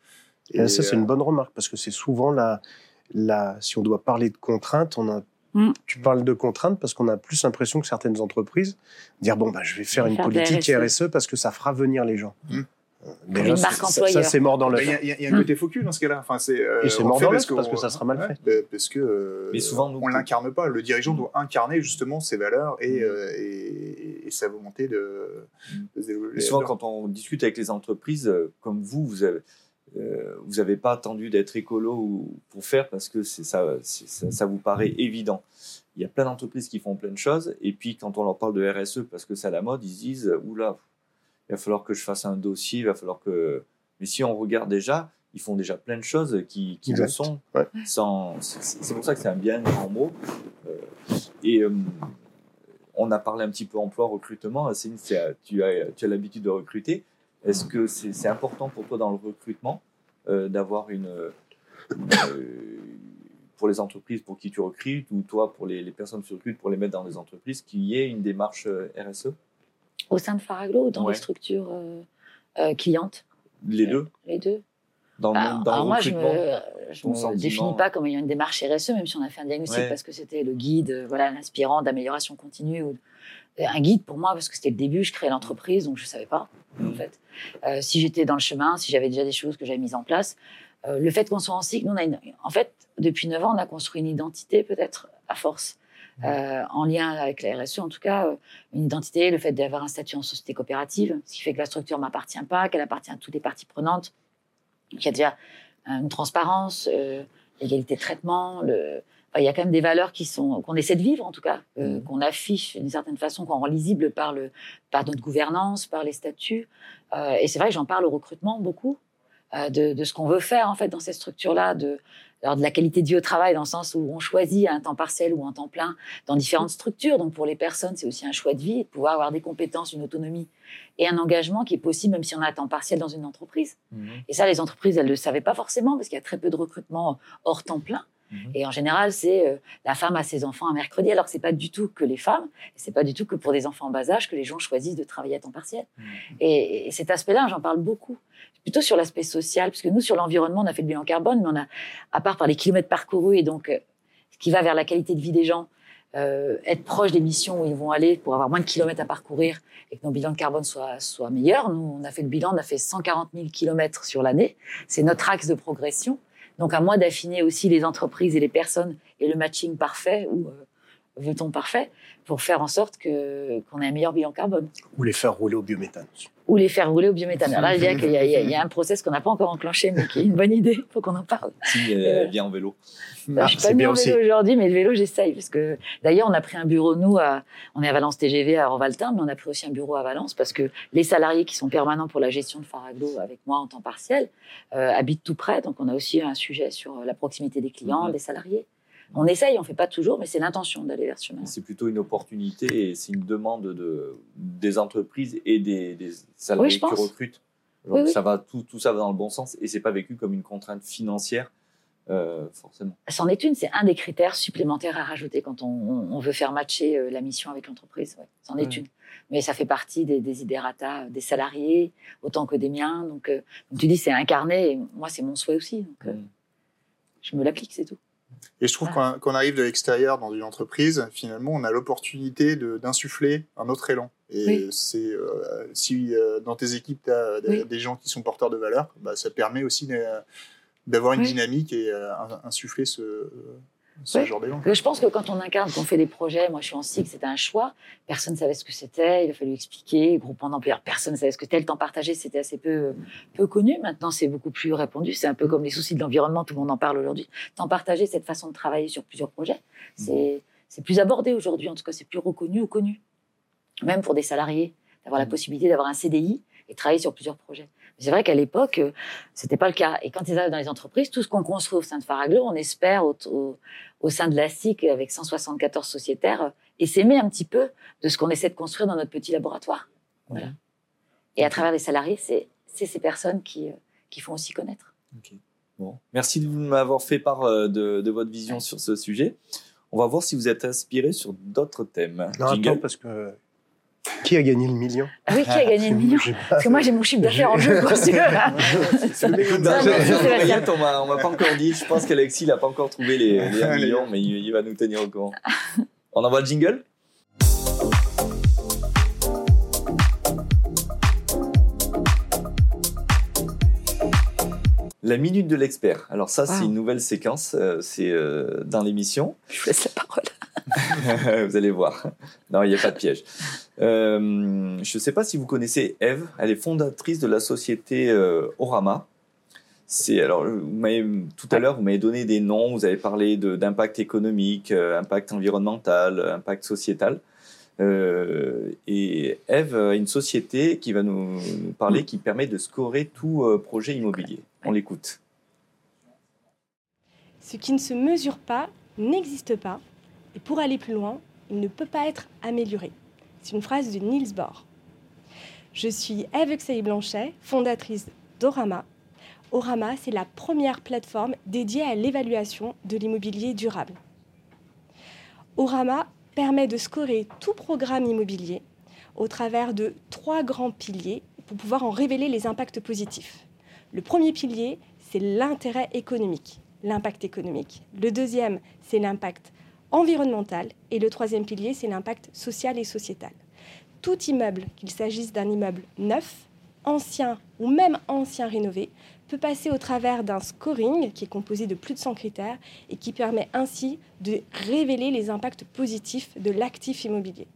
Et ça, c'est euh, une bonne remarque parce que c'est souvent la, la, si on doit parler de contraintes, on a, Mm. tu parles de contraintes parce qu'on a plus l'impression que certaines entreprises dire bon bah je vais faire Je vais une faire politique RSE. RSE parce que ça fera venir les gens. Mm. Euh, une marque ça- ça, employeur. ça, c'est mort dans bah, l'œuf. Il y, a- il y a- il y a un côté faux cul dans ce cas-là. Enfin, c'est, euh, Et c'est on mort dans parce l'œuf parce qu'on- que ça sera mal ouais, fait. bah, parce que euh, Mais souvent, nous- on l'incarne pas. Le dirigeant Mm. doit incarner justement ses valeurs et, Mm. euh, et, et sa volonté de, de. Mais souvent, quand on discute avec les entreprises, euh, comme vous, vous avez, euh, vous n'avez pas attendu d'être écolo ou- pour faire parce que ça, c'est- ça, ça vous paraît évident. Il y a plein d'entreprises qui font plein de choses, et puis quand on leur parle de RSE parce que c'est à la mode, ils se disent oula, il va falloir que je fasse un dossier, il va falloir que. Mais si on regarde déjà, ils font déjà plein de choses qui, qui le sont. Ouais. Sans, c'est pour ça que c'est un bien grand mot. Euh, et euh, on a parlé un petit peu emploi, recrutement. Céline, tu as, tu as l'habitude de recruter. Est-ce que c'est important pour toi dans le recrutement? euh, d'avoir une, euh, pour les entreprises pour qui tu recrutes ou toi pour les, les personnes que tu recrutes pour les mettre dans les entreprises qu'il y ait une démarche euh, RSE Au sein de Faraglo ou dans Ouais. les structures euh, euh, clientes? Les deux Les deux dans, le- Bah, dans alors le moi, je recrutement me, définis pas comme ayant une démarche RSE, même si on a fait un diagnostic Ouais. parce que c'était le guide, euh, voilà, l'inspirant d'amélioration continue. Ou, euh, un guide pour moi parce que c'était le début, je créais l'entreprise, donc je savais pas en Mhm. fait. Euh, si j'étais dans le chemin, si j'avais déjà des choses que j'avais mises en place, euh, le fait qu'on soit en cycle, nous, on a une- en fait, depuis 9 ans, on a construit une identité peut-être à force. Euh, en lien avec la RSE, en tout cas, euh, une identité, le fait d'avoir un statut en société coopérative, ce qui fait que la structure m'appartient pas, qu'elle appartient à toutes les parties prenantes, qu'il y a déjà une transparence, euh, l'égalité de traitement. Le... il y a quand même des valeurs qui sont qu'on essaie de vivre en tout cas, euh, Mhm. qu'on affiche d'une certaine façon, qu'on rend lisible par le par notre gouvernance, par les statuts. Euh, et c'est vrai que j'en parle au recrutement beaucoup euh, de, de ce qu'on veut faire en fait dans cette structure-là, de alors de la qualité de vie au travail dans le sens où on choisit un temps partiel ou un temps plein dans différentes structures. Donc pour les personnes, c'est aussi un choix de vie, de pouvoir avoir des compétences, une autonomie et un engagement qui est possible même si on a un temps partiel dans une entreprise. Mhm. Et ça, les entreprises, elles ne le savaient pas forcément parce qu'il y a très peu de recrutement hors temps plein. Mhm. Et en général, c'est euh, la femme a ses enfants un mercredi, alors que c'est pas du tout que les femmes, c'est pas du tout que pour des enfants en bas âge que les gens choisissent de travailler à temps partiel. Mhm. Et, et cet aspect-là, j'en parle beaucoup. Plutôt sur l'aspect social, parce que nous, sur l'environnement, on a fait le bilan carbone, mais on a, à part par les kilomètres parcourus et donc euh, ce qui va vers la qualité de vie des gens, euh, être proche des missions où ils vont aller pour avoir moins de kilomètres à parcourir et que nos bilans de carbone soient, soient meilleurs. Nous, on a fait le bilan, on a fait 140 000 kilomètres sur l'année. C'est notre axe de progression. Donc, à moi d'affiner aussi les entreprises et les personnes et le matching parfait ou euh, veut-on parfait pour faire en sorte que qu'on ait un meilleur bilan carbone? Ou les faire rouler au biométhane. ou les faire rouler au biométhane. Alors là, je dirais qu'il y, a- il y a- il y a un process qu'on n'a pas encore enclenché, mais qui est une bonne idée. Il faut qu'on en parle. Si, elle vient en vélo. je suis pas bien en vélo aujourd'hui, mais le vélo, j'essaye. Parce que d'ailleurs, on a pris un bureau, nous, à, on est à Valence TGV à Rovaltin, mais on a pris aussi un bureau à Valence parce que les salariés qui sont permanents pour la gestion de Faraglo avec moi en temps partiel euh, habitent tout près. Donc, on a aussi un sujet sur la proximité des clients, des salariés. On essaye, on fait pas toujours, mais c'est l'intention d'aller vers ce chemin. C'est plutôt une opportunité et c'est une demande de, des entreprises et des, des salariés Oui, qui pense. recrutent. Donc Oui, oui. Ça va, tout, tout ça va dans le bon sens et c'est pas vécu comme une contrainte financière forcément. C'en est une, c'est un des critères supplémentaires à rajouter quand on, veut faire matcher la mission avec l'entreprise. C'en est une. Mais ça fait partie des, des des salariés, autant que des miens. Donc, comme tu dis, c'est incarné. Et moi, c'est mon souhait aussi. Donc, mm. je me l'applique, c'est tout. Et je trouve qu'on arrive de l'extérieur dans une entreprise, finalement, on a l'opportunité d'insuffler un autre élan. Et c'est euh, si euh, dans tes équipes, tu as des gens qui sont porteurs de valeur, bah, ça permet aussi d'avoir une dynamique et euh, insuffler ce, je pense que quand on incarne, qu'on fait des projets, moi je suis en cycle, c'était un choix. Personne ne savait ce que c'était, il a fallu expliquer. Groupement d'employeurs, personne ne savait ce que c'était. Le temps partagé, c'était assez peu, peu connu. Maintenant, c'est beaucoup plus répandu. C'est un peu comme les soucis de l'environnement, tout le monde en parle aujourd'hui. Temps partagé, cette façon de travailler sur plusieurs projets, c'est plus abordé aujourd'hui. En tout cas, c'est plus reconnu ou connu. Même pour des salariés, d'avoir la mmh. possibilité d'avoir un CDI et travailler sur plusieurs projets. C'est vrai qu'à l'époque, euh, c'était pas le cas. Et quand ils arrivent dans les entreprises, tout ce qu'on construit au sein de Faraglo, on espère au, au, sein de la SIC avec 174 sociétaires, euh, et s'aimer un petit peu de ce qu'on essaie de construire dans notre petit laboratoire. Voilà. Et à travers les salariés, c'est ces personnes qui, euh, qui font aussi connaître. Bon. Merci de m'avoir fait part de, de, votre vision sur ce sujet. On va voir si vous êtes inspiré sur d'autres thèmes. Non, attends, parce que qui a gagné le million ah Oui, qui a gagné le million Parce que moi, j'ai mon chiffre d'affaires en jeu. C'est on m'a pas encore dit. Je pense qu'Alexis n'a pas encore trouvé les, les 1 million, mais il, va nous tenir au courant. On envoie le jingle? La minute de l'expert. Alors ça, c'est une nouvelle séquence. Euh, c'est euh, dans l'émission. Je vous laisse la parole. vous allez voir. Non, il n'y a pas de piège. Euh, je ne sais pas si vous connaissez Eve. Elle est fondatrice de la société Orama. C'est alors, tout à l'heure, vous m'avez donné des noms. Vous avez parlé d'impact économique, impact environnemental, impact sociétal. Et Eve a une société qui va nous, nous, parler, qui permet de scorer tout projet immobilier. On l'écoute. Ce qui ne se mesure pas n'existe pas et pour aller plus loin, il ne peut pas être amélioré. C'est une phrase de Niels Bohr. Je suis Eve Blanchet, fondatrice d'Orama. Orama, c'est la première plateforme dédiée à l'évaluation de l'immobilier durable. Orama permet de scorer tout programme immobilier au travers de trois grands piliers pour pouvoir en révéler les impacts positifs. Le premier pilier, c'est l'intérêt économique, l'impact économique. Le deuxième, c'est l'impact environnemental et le troisième pilier, c'est l'impact social et sociétal. Tout immeuble, qu'il s'agisse d'un immeuble neuf, ancien ou même ancien rénové, peut passer au travers d'un scoring qui est composé de plus de 100 critères et qui permet ainsi de révéler les impacts positifs de l'actif immobilier.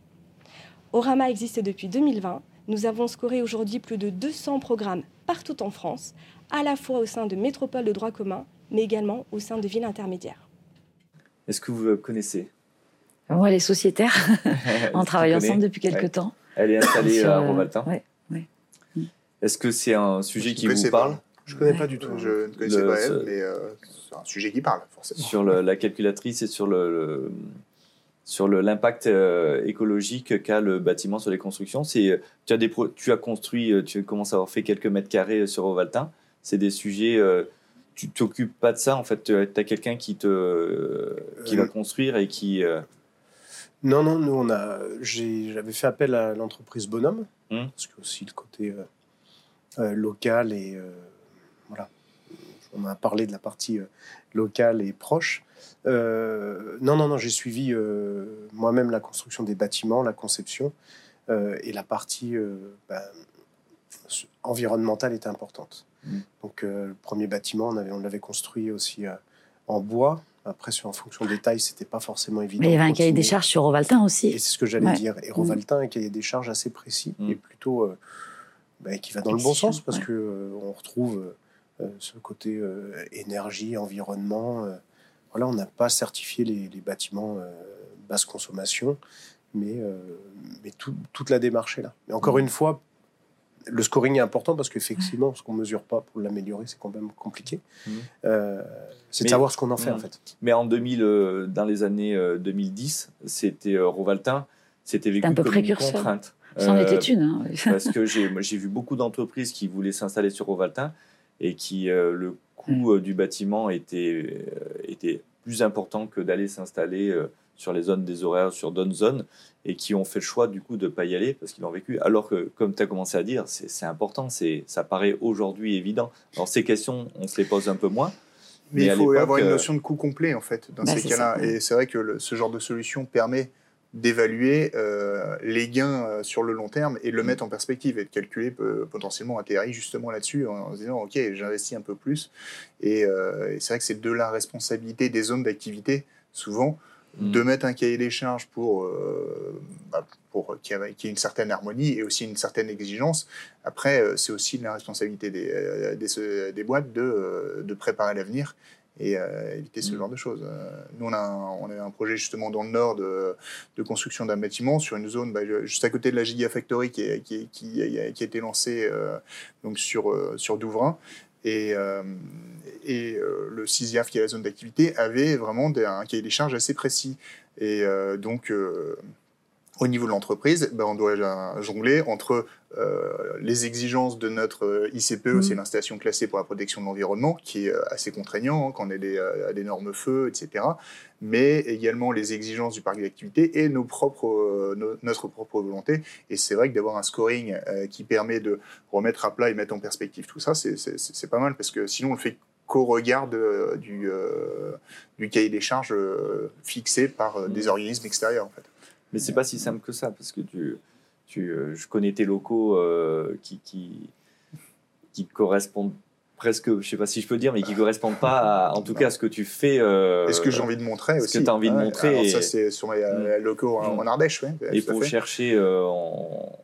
Orama existe depuis 2020. Nous avons scoré aujourd'hui plus de 200 programmes partout en France, à la fois au sein de métropoles de droit commun, mais également au sein de villes intermédiaires. Est-ce que vous connaissez? Moi, les sociétaires. on travaille ensemble depuis quelques temps. Elle est installée à Rovaltin. Oui. Est-ce que c'est un sujet qui vous parle? Je ne connais pas du tout. Je ne connaissais pas elle, mais euh, c'est un sujet qui parle, forcément. Sur la calculatrice et sur le, sur l'impact euh, écologique qu'a le bâtiment sur les constructions. C'est tu as des tu as construit, euh, tu commences à avoir fait quelques mètres carrés sur Rovaltin. C'est des sujets tu t'occupes pas de ça en fait tu as quelqu'un qui te qui va euh, construire et qui euh, non non nous on a j'avais fait appel à l'entreprise Bonhomme hum. parce que aussi le côté euh, local et on a parlé de la partie locale et proche non non non j'ai suivi moi-même la construction des bâtiments la conception et la partie ben, environnementale était importante Mm. Donc, euh, le premier bâtiment, on, avait, on l'avait construit aussi euh, en bois. Après, sur, en fonction des tailles, c'était pas forcément évident. Mais il y avait un cahier des charges sur Rovaltin aussi. Et c'est ce que j'allais dire. Et Rovaltin, mm. un cahier des charges assez précis mm. et plutôt euh, bah, qui va dans le bon sens parce que on retrouve ce côté énergie, environnement. voilà, on n'a pas certifié les, les bâtiments basse consommation, mais, mais toute la démarche est là. Mais encore une fois, le scoring est important parce qu'effectivement, ce qu'on mesure pas pour l'améliorer, c'est quand même compliqué. Mmh. Euh, c'est de savoir ce qu'on en fait, en mmh. fait. Mais en 2000, euh, dans les années 2010, euh, c'était Rovaltin, c'était vécu comme une contrainte. C'en était une. Hein, parce que j'ai vu beaucoup d'entreprises qui voulaient s'installer sur Rovaltin et qui le coût du bâtiment était, était plus important que d'aller s'installer sur les zones des horaires, sur d'autres zones, et qui ont fait le choix du coup de ne pas y aller parce qu'ils l'ont vécu. Alors que, comme tu as commencé à dire, c'est important, ça paraît aujourd'hui évident. Alors ces questions, on se les pose un peu moins. Mais, il faut avoir une euh, notion de coût complet en fait dans bah, ces cas-là. Et c'est vrai que ce genre de solution permet d'évaluer euh, les gains euh, sur le long terme et de le mm. mettre en perspective et de calculer potentiellement un TRI justement là-dessus en, se disant ok j'investis un peu plus et, et c'est vrai que c'est de la responsabilité des zones d'activité souvent de mm. mettre un cahier des charges pour, euh, bah, pour qu'il y, ait une certaine harmonie et aussi une certaine exigence. Après, euh, c'est aussi la responsabilité des, euh, des, boîtes de, de préparer l'avenir et éviter ce mm. genre de choses. Nous, on a, un, on a un projet justement dans le nord de, de construction d'un bâtiment sur une zone bah, juste à côté de la Gigafactory qui, qui, qui, a, été lancée donc sur, sur Douvrin. Et, euh, et euh, le CISIAF, qui est la zone d'activité, avait vraiment un cahier des charges assez précis. Et euh, donc, au niveau de l'entreprise, ben, on doit jongler entre euh, les exigences de notre euh, ICPE, mmh. c'est l'installation classée pour la protection de l'environnement, qui est euh, assez contraignant hein, quand on est des, à des normes feu, etc. Mais également les exigences du parc d'activité et nos propres, notre propre volonté. Et c'est vrai que d'avoir un scoring qui permet de remettre à plat et mettre en perspective tout ça, c'est pas mal parce que sinon on le fait qu'au regard du, du cahier des charges fixé par des mmh. organismes extérieurs. En fait. Mais c'est pas si simple que ça, parce que tu, euh, je connais tes locaux euh, qui, qui, qui, correspondent presque, je sais pas si je peux dire, mais qui correspondent pas, en tout cas, à ce que tu fais. Euh, et ce que j'ai envie de montrer aussi. Ce que tu as envie de montrer. Alors ça, c'est sur mes mm. locaux en, Ardèche, oui. Et pour chercher, on,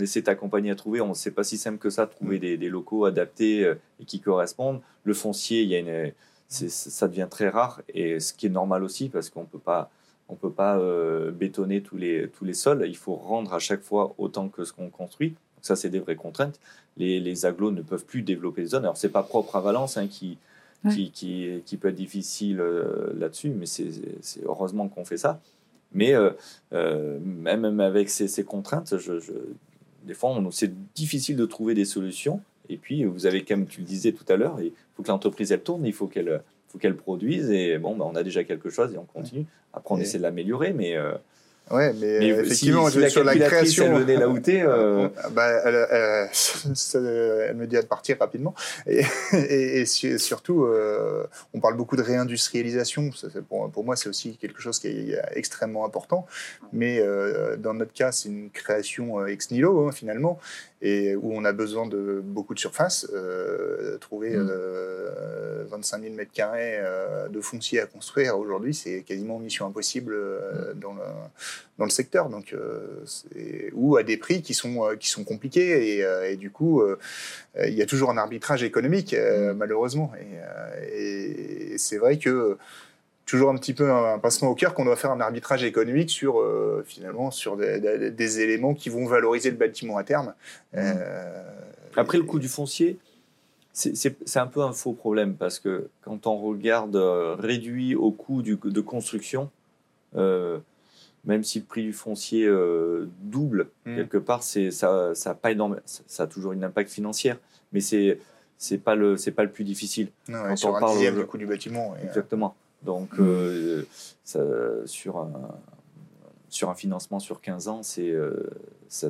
essaie de t'accompagner à trouver. On ne sait pas si simple que ça, de trouver mm. des, des, locaux adaptés et qui correspondent. Le foncier, il y a une, ça devient très rare, et ce qui est normal aussi, parce qu'on peut pas on ne peut pas euh, bétonner tous les, tous les sols. Il faut rendre à chaque fois autant que ce qu'on construit. ça, c'est des vraies contraintes. Les, les agglos ne peuvent plus développer les zones. Alors, ce n'est pas propre à Valence hein, qui, qui, qui, peut être difficile euh, là-dessus, mais c'est heureusement qu'on fait ça. Mais euh, même avec ces, contraintes, je, des fois, c'est difficile de trouver des solutions. Et puis, vous avez, comme tu le disais tout à l'heure, il faut que l'entreprise, elle tourne, il faut qu'elle faut qu'elle produise. Et bon, bah, on a déjà quelque chose et on continue. Après, on essaie de l'améliorer, mais. Euh, ouais, mais, effectivement, si, sur la création. Elle venait là où euh... bah, elle, me dit de partir rapidement. Et, et, surtout, euh, on parle beaucoup de réindustrialisation. Pour, pour moi, c'est aussi quelque chose qui est extrêmement important. Mais euh, dans notre cas, c'est une création ex nihilo, hein, finalement et où on a besoin de beaucoup de surface. Euh, trouver 25 000 mètres carrés euh, de foncier à construire aujourd'hui, c'est quasiment mission impossible euh, dans, le, dans le secteur. Donc, ou à des prix qui sont, qui sont compliqués. Et, et du coup, il y a toujours un arbitrage économique, mm. malheureusement. Et, et c'est vrai que toujours un petit peu un, passement au cœur qu'on doit faire un arbitrage économique sur euh, finalement sur des, éléments qui vont valoriser le bâtiment à terme. Mmh. Euh, Après le coût du foncier, c'est un peu un faux problème parce que quand on regarde euh, réduit au coût de construction, même si le prix du foncier double mmh. quelque part, c'est ça, ça a pas énorme, ça, a toujours une impact financière, mais c'est c'est pas le c'est pas le plus difficile. Non, quand sur on parle du coût du bâtiment. Exactement. Donc, euh, sur, un, sur un financement sur 15 ans, c'est euh. Ce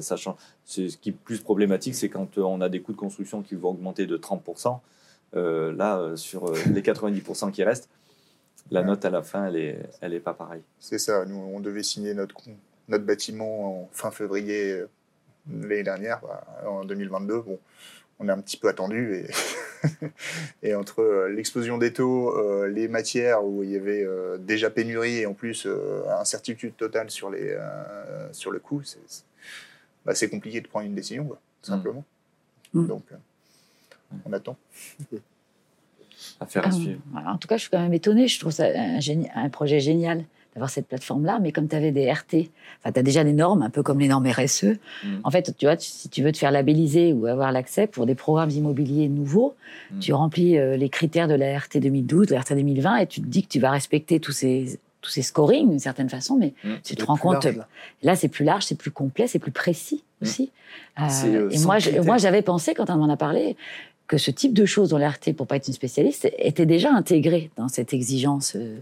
qui est plus problématique, c'est quand on a des coûts de construction qui vont augmenter de 30%. Euh, là, sur les 90% qui restent, la note à la fin, elle n'est elle est pas pareille. C'est ça. Nous, on devait signer notre, notre bâtiment en fin février l'année dernière, bah, en 2022. Bon, on a un petit peu attendu et, et entre euh, l'explosion des taux, euh, les matières où il y avait euh, déjà pénurie et en plus incertitude totale sur, les, sur le coût, bah, c'est compliqué de prendre une décision, tout mmh. simplement. Mmh. Donc, on attend. Affaire à suivre. En tout cas, je suis quand même étonnée. Je trouve ça un, un projet génial d'avoir cette plateforme-là. Mais comme tu avais des RT, enfin, tu as déjà des normes, un peu comme les normes RSE. Mm. En fait, tu vois, si tu veux te faire labelliser ou avoir l'accès pour des programmes immobiliers nouveaux, mm. tu remplis euh, les critères de la RT 2012, de la RT 2020, et tu te dis que tu vas respecter tous ces tous ces scorings d'une certaine façon, mais mm. tu te rends compte, là, c'est plus large, c'est plus complet, c'est plus précis aussi. Euh, euh, et moi, moi, j'avais pensé quand on m'en a parlé que ce type de choses dans l'RT, pour pas être une spécialiste, était déjà intégré dans cette exigence euh.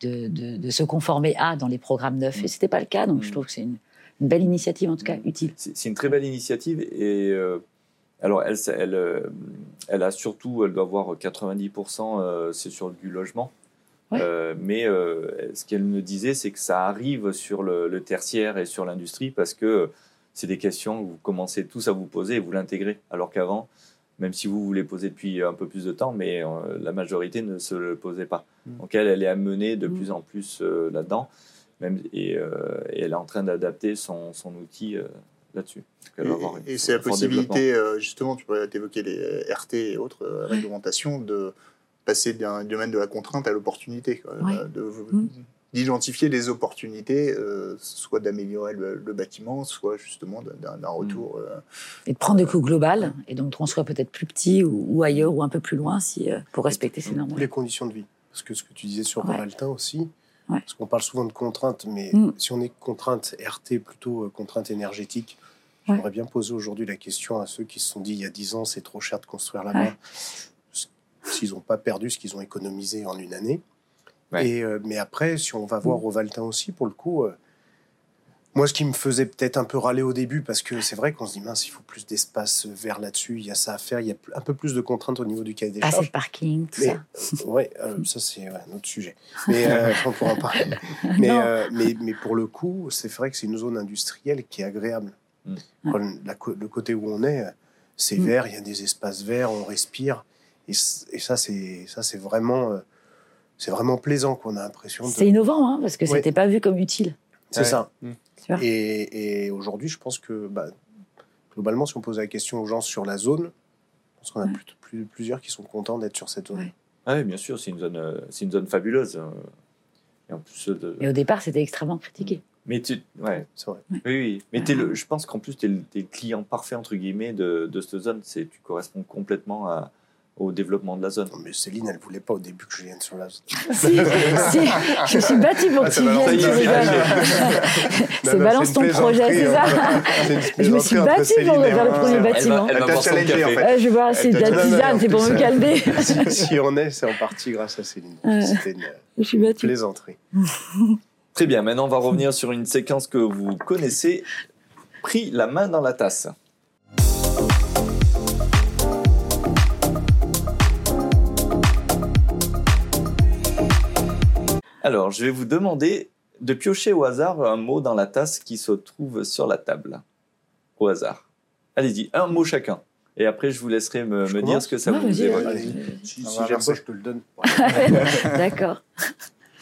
De, de- de se conformer à dans les programmes neufs. Et c'était pas le cas, donc je Mm. trouve que c'est une, une belle initiative, en tout cas utile. C'est une très belle initiative et euh, alors elle, euh, elle a surtout, elle doit avoir 90%, euh, c'est sur du logement. Ouais. Euh, mais euh, ce qu'elle me disait, c'est que ça arrive sur le, le tertiaire et sur l'industrie parce que c'est des questions que vous commencez tous à vous poser et vous l'intégrez. Alors qu'avant, même si vous vous les posez depuis un peu plus de temps, mais euh, la majorité ne se le posait pas. Mm. Donc elle, elle est amenée de Mm. plus en plus euh, là-dedans. Même, et, euh, et elle est en train d'adapter son, son outil euh, là-dessus. Et, et c'est la possibilité, euh, justement, tu pourrais évoquer les RT et autres euh, réglementations, de passer d'un domaine de la contrainte à l'opportunité. quoi. Ouais. De-. D'identifier les opportunités, euh, soit d'améliorer le, le bâtiment, soit justement d'un retour. euh, Et de prendre des coûts globales, et donc de construire peut-être plus petit ou, ou ailleurs ou un peu plus loin si, euh, pour respecter ces normes. les conditions de vie. Parce que ce que tu disais sur Ouais. Valentin aussi, Ouais. parce qu'on parle souvent de contraintes, mais Mm. si on est contrainte RT, plutôt euh, contrainte énergétique, Ouais. j'aimerais bien poser aujourd'hui la question à ceux qui se sont dit il y a 10 ans c'est trop cher de construire là-bas, Ouais. s'ils n'ont pas perdu ce qu'ils ont économisé en une année. Ouais. Et, euh, mais après, si on va voir Mm. au Valentin aussi, pour le coup, euh, moi ce qui me faisait peut-être un peu râler au début, parce que c'est vrai qu'on se dit mince, il faut plus d'espace vert là-dessus, il y a ça à faire, il y a un peu plus de contraintes au niveau du cahier des Assez charges. de parking, tout Mais, ça. euh, euh, ça c'est ouais, un autre sujet. Mais euh, on pourra en parler. Mais, Non. euh, mais, mais pour le coup, c'est vrai que c'est une zone industrielle qui est agréable. Mm. Quand la co- le côté où on est, c'est Mm. vert, il y a des espaces verts, on respire. Et, ça, c'est ça, c'est vraiment, euh, c'est vraiment plaisant qu'on a l'impression. de- C'est innovant, hein, parce que Ouais. c'était pas vu comme utile. C'est Ouais. ça. Mm. Vois Et, et aujourd'hui, je pense que bah, globalement, si on pose la question aux gens sur la zone, je pense qu'on a Ouais. plus- plus- plusieurs qui sont contents d'être sur cette zone. Ouais. Ah oui, bien sûr, c'est une zone, euh, c'est une zone fabuleuse. euh, Et en plus de... Et au départ, c'était extrêmement critiqué. Mais tu, ouais, C'est vrai. oui, oui. Mais t'es le, je pense qu'en plus, tu es, le client parfait, entre guillemets, de, de cette zone. C'est, tu corresponds complètement à- au développement de la zone. Non, mais Céline, elle voulait pas au début que je vienne sur la zone. si, si, je suis bâtie pour Ah, que tu viennes. Non, C'est non, balance ton une projet, c'est ça une Je me suis battue pour faire le premier Elle va- bâtiment. elle va Elle boire challengé, café. en fait. Ouais, je vais voir, c'est Elle de la tisane, c'est pour me euh, calmer. si, on est, c'est en partie grâce à Céline. C'était une Je suis battue. plaisanterie. Très bien, maintenant, on va revenir sur une séquence que vous connaissez. Pris la main dans la tasse. Alors, je vais vous demander de piocher au hasard un mot dans la tasse qui se trouve sur la table. Au hasard. Allez-y, un mot chacun. Et après, je vous laisserai me, dire ce que ça Ouais, vous évoque. Si, si j'aime pas, je te le donne. D'accord.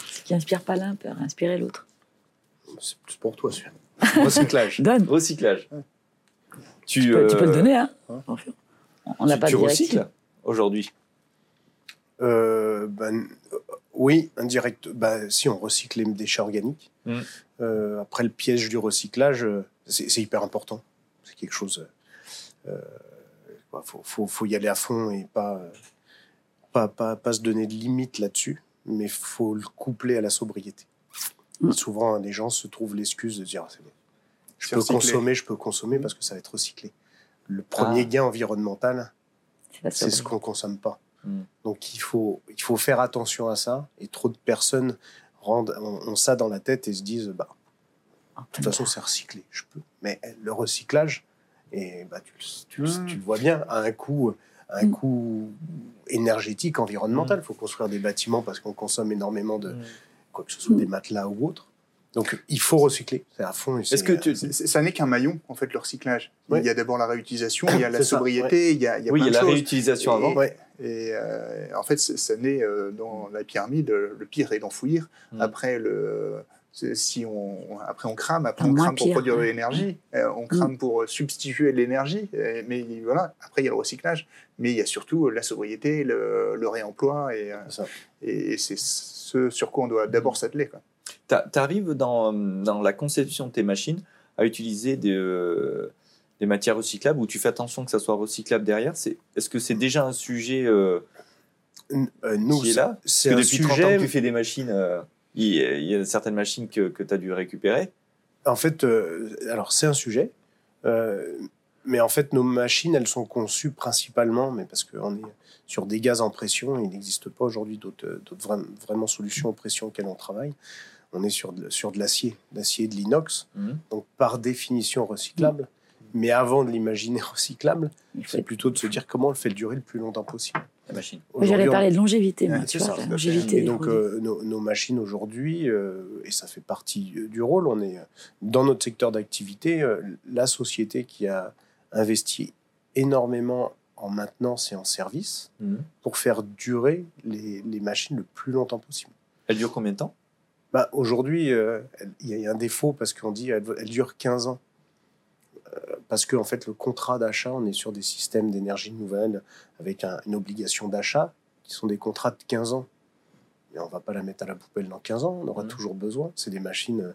Ce qui inspire pas l'un peut inspirer l'autre. C'est plus pour toi, celui-là. Recyclage. Donne. Recyclage. Tu, Tu peux, tu peux le euh, donner, hein Ouais. On n'a tu- pas tu de recycles aujourd'hui? Euh, ben, euh, oui, indirect. Ben, si on recycle les déchets organiques. Mm. Euh, après, le piège du recyclage, euh, c'est hyper important. C'est quelque chose. Il faut, faut, faut y aller à fond et pas, euh, pas, pas, pas se donner de limites là-dessus, mais faut le coupler à la sobriété. Mm. Souvent, les gens se trouvent l'excuse de dire Ah, c'est bon. Je peux recyclé. consommer, je peux consommer parce que ça va être recyclé. Le premier Ah. gain environnemental, C'est ce qu'on consomme pas. Mm. Donc il faut, il faut faire attention à ça. Et trop de personnes rendent, ont, ont ça dans la tête et se disent, bah, de toute façon c'est recyclé, je peux. Mais le recyclage, et bah, tu, le- tu, le- Mm. tu le vois bien, a un coût, un Mm. coût énergétique, environnemental. Il faut construire des bâtiments parce qu'on consomme énormément de, quoi que ce soit des matelas ou autre. Donc il faut recycler, c'est à fond. Est-ce c'est, que tu... euh, Ça n'est qu'un maillon, en fait, le recyclage? Ouais. Il y a d'abord la réutilisation, il y a la ça, sobriété, il y a, il y a Oui, il y plein a de la choses. réutilisation Et- avant. Ouais. Et euh, en fait, ça naît euh, dans la pyramide. Le pire est d'enfouir. Mm. Après, le, si on, après on crame, après on crame pour produire de l'énergie, euh, on crame pour substituer de l'énergie. Mais voilà, après il y a le recyclage, mais il y a surtout la sobriété, le, le réemploi, et, C'est ça. et, et c'est ce sur quoi on doit d'abord s'atteler. quoi. Tu arrives dans, dans la conception de tes machines à utiliser des, euh, des matières recyclables ou tu fais attention que ça soit recyclable derrière Est-ce que c'est déjà un sujet euh, Euh, nous, qui est là? c'est depuis 30 ans sujet. que tu fais des machines, euh, il y, a- il y a certaines machines que, que tu as dû récupérer. En fait, alors c'est un sujet, mais en fait, nos machines, elles sont conçues principalement, mais parce qu'on est sur des gaz en pression, il n'existe pas aujourd'hui d'autres vraiment solutions en pression auxquelles on travaille. On est sur de, sur de l'acier, d'acier de l'inox, mmh. donc par définition recyclable. Mais avant de l'imaginer recyclable, c'est plutôt de se dire comment on le fait durer le plus longtemps possible. La machine. J'allais parler de longévité. c'est ça. longévité et donc euh, nos, machines aujourd'hui, euh, et ça fait partie du rôle, on est dans notre secteur d'activité, euh, la société qui a investi énormément en maintenance et en service mhm. pour faire durer les, les, machines le plus longtemps possible. Elle dure combien de temps? Bah, Aujourd'hui, il y a un défaut parce qu'on dit elle dure 15 ans parce que en fait, le contrat d'achat, on est sur des systèmes d'énergie nouvelle avec une obligation d'achat qui sont des contrats de 15 ans. Mais on va pas la mettre à la poubelle dans 15 ans, on aura mmh. toujours besoin. C'est des machines.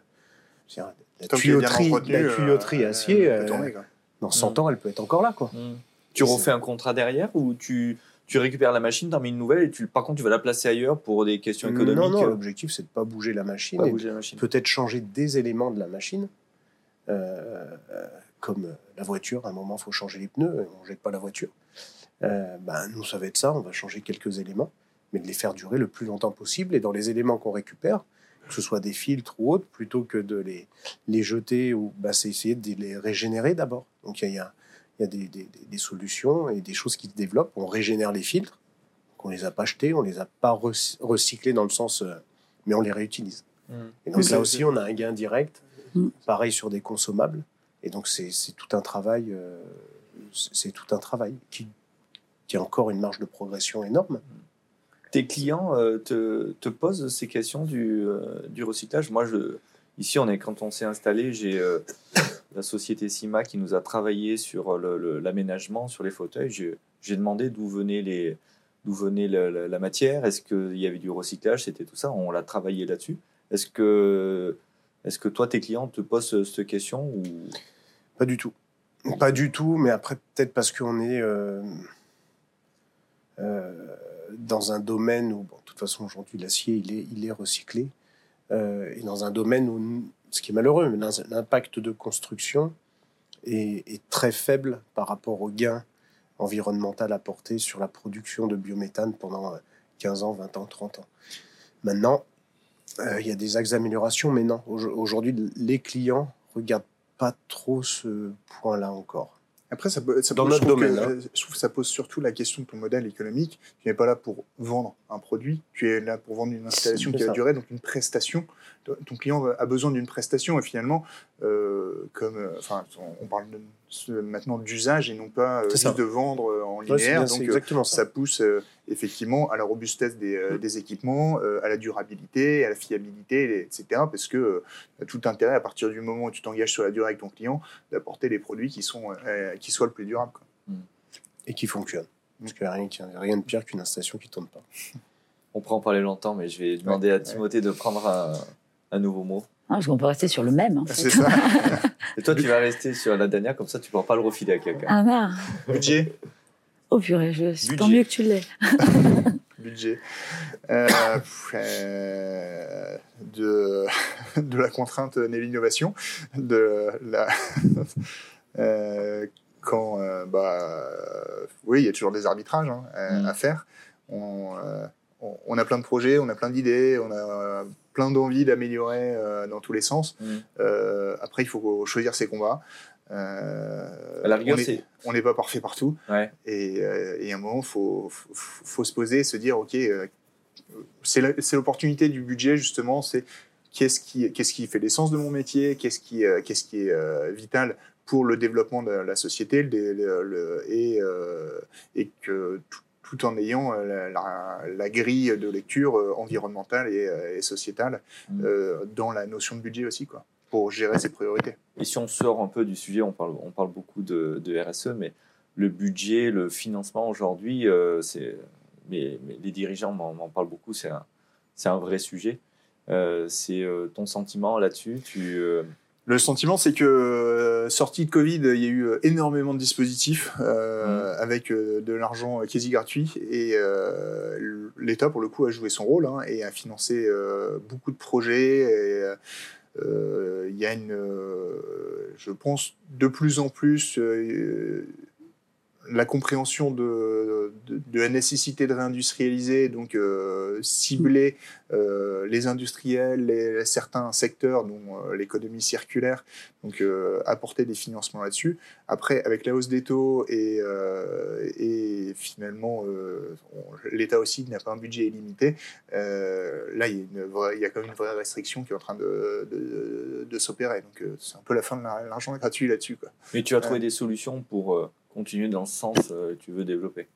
Euh, la tuyauterie, la euh, tuyauterie acier, euh, dans 100 mmh. ans, elle peut être encore là. Quoi. Mmh. Tu refais un contrat derrière ou tu, tu récupères la machine, tu en mets une nouvelle et tu, par contre tu vas la placer ailleurs pour des questions économiques Non, non, l'objectif c'est de ne pas bouger la machine. machine. Peut-être changer des éléments de la machine comme euh, la voiture, à un moment, il faut changer les pneus, on ne jette pas la voiture. Euh, ben, nous, ça va être ça, on va changer quelques éléments, mais de les faire durer le plus longtemps possible. Et dans les éléments qu'on récupère, que ce soit des filtres ou autres, plutôt que de les, les jeter, ou ben, c'est essayer de les régénérer d'abord. Donc il y a, y a des, des, des, solutions et des choses qui se développent. On régénère les filtres, on les a pas jetés, on les a pas recyclés dans le sens, euh, mais on les réutilise. Mmh. Et donc là aussi, on a un gain direct. Mmh. Pareil sur des consommables. Et donc c'est tout un travail, euh, c'est tout un travail qui, a encore une marge de progression énorme. Tes clients euh, te, posent ces questions du, euh, recyclage. Moi, ici, on est quand on s'est installé, j'ai la société Cima qui nous a travaillé sur l'aménagement, sur les fauteuils. J'ai demandé d'où venait la, matière. Est-ce qu'il y avait du recyclage? C'était tout ça. On l'a travaillé là-dessus. Est-ce que est-ce que toi, tes clients te posent cette question ou? Pas du tout. Pas du tout, mais après, peut-être parce qu'on est euh, euh, dans un domaine où, bon, de toute façon, aujourd'hui, l'acier, il est, il est recyclé. Euh, et dans un domaine où, ce qui est malheureux, mais l'impact de construction est, est, très faible par rapport au gain environnemental apporté sur la production de biométhane pendant 15 ans, 20 ans, 30 ans. Maintenant, il y a des axes d'amélioration, mais non. Aujourd'hui, les clients regardent pas trop ce point-là encore. Après, ça, ça Dans notre domaine, hein. je trouve que ça pose surtout la question de ton modèle économique. Tu n'es pas là pour vendre un produit, tu es là pour vendre une installation qui va durer, donc une prestation. Ton client a besoin d'une prestation et finalement, euh, comme, euh, enfin, on parle maintenant d'usage et non pas euh, juste de vendre en linéaire. donc exactement ça. pousse effectivement à la robustesse des, mm. des équipements, à la durabilité, à la fiabilité, etc. Parce que tout intérêt à partir du moment où tu t'engages sur la durée avec ton client, d'apporter les produits qui sont qui soient le plus durables. Mm. Et qui fonctionnent. Parce qu'il n'y a rien, rien de pire qu'une installation qui ne tourne pas. On pourrait en parler longtemps, mais je vais demander à Timothée de prendre un, un nouveau mot. Ah, parce qu'on peut rester sur le même. En C'est ça. Et toi, tu vas rester sur la dernière, comme ça, tu ne pourras pas le refiler à quelqu'un. Ah, non. Budget? Oh purée, je... tant mieux que tu l'aies. Budget. Euh, euh, de, de la contrainte n'est l'innovation. De la. Euh, quand. bah, oui, il y a toujours des arbitrages hein, à, mm. faire. On, on, a plein de projets, on a plein d'idées, on a plein d'envie d'améliorer euh, dans tous les sens. Mm. Euh, après, il faut choisir ses combats. Euh, à la rigueur, on n'est pas parfait partout. Et, à un moment, il faut, faut, se poser et se dire, OK, c'est l'opportunité du budget, justement, c'est qu'est-ce qui, fait l'essence de mon métier, qu'est-ce qui, est vital pour le développement de la société et, et que tout, tout en ayant euh, la, grille de lecture euh, environnementale et, euh, sociétale mmh. dans la notion de budget aussi, quoi, pour gérer ses priorités. Et si on sort un peu du sujet, on parle, on parle beaucoup de, RSE, mais le budget, le financement aujourd'hui, c'est, mais, les dirigeants m'en parlent beaucoup, c'est un, un, vrai sujet. c'est ton sentiment là-dessus? Tu, le sentiment, c'est que euh, sortie de Covid, il y a eu euh, énormément de dispositifs euh, mmh. avec de l'argent quasi gratuit et l'État, pour le coup, a joué son rôle hein, et a financé beaucoup de projets. il y a une, je pense, de plus en plus la compréhension de, de, la nécessité de réindustrialiser, donc euh, cibler euh, les industriels, les, certains secteurs, dont euh, l'économie circulaire, donc apporter des financements là-dessus. Après, avec la hausse des taux et, et finalement l'État aussi n'a pas un budget illimité, là il y, a une il y, a quand même une vraie restriction qui est en train de, de s'opérer. Donc c'est un peu la fin de l'argent gratuit là-dessus. Mais tu as trouvé des solutions pour continuer dans ce sens que euh, tu veux développer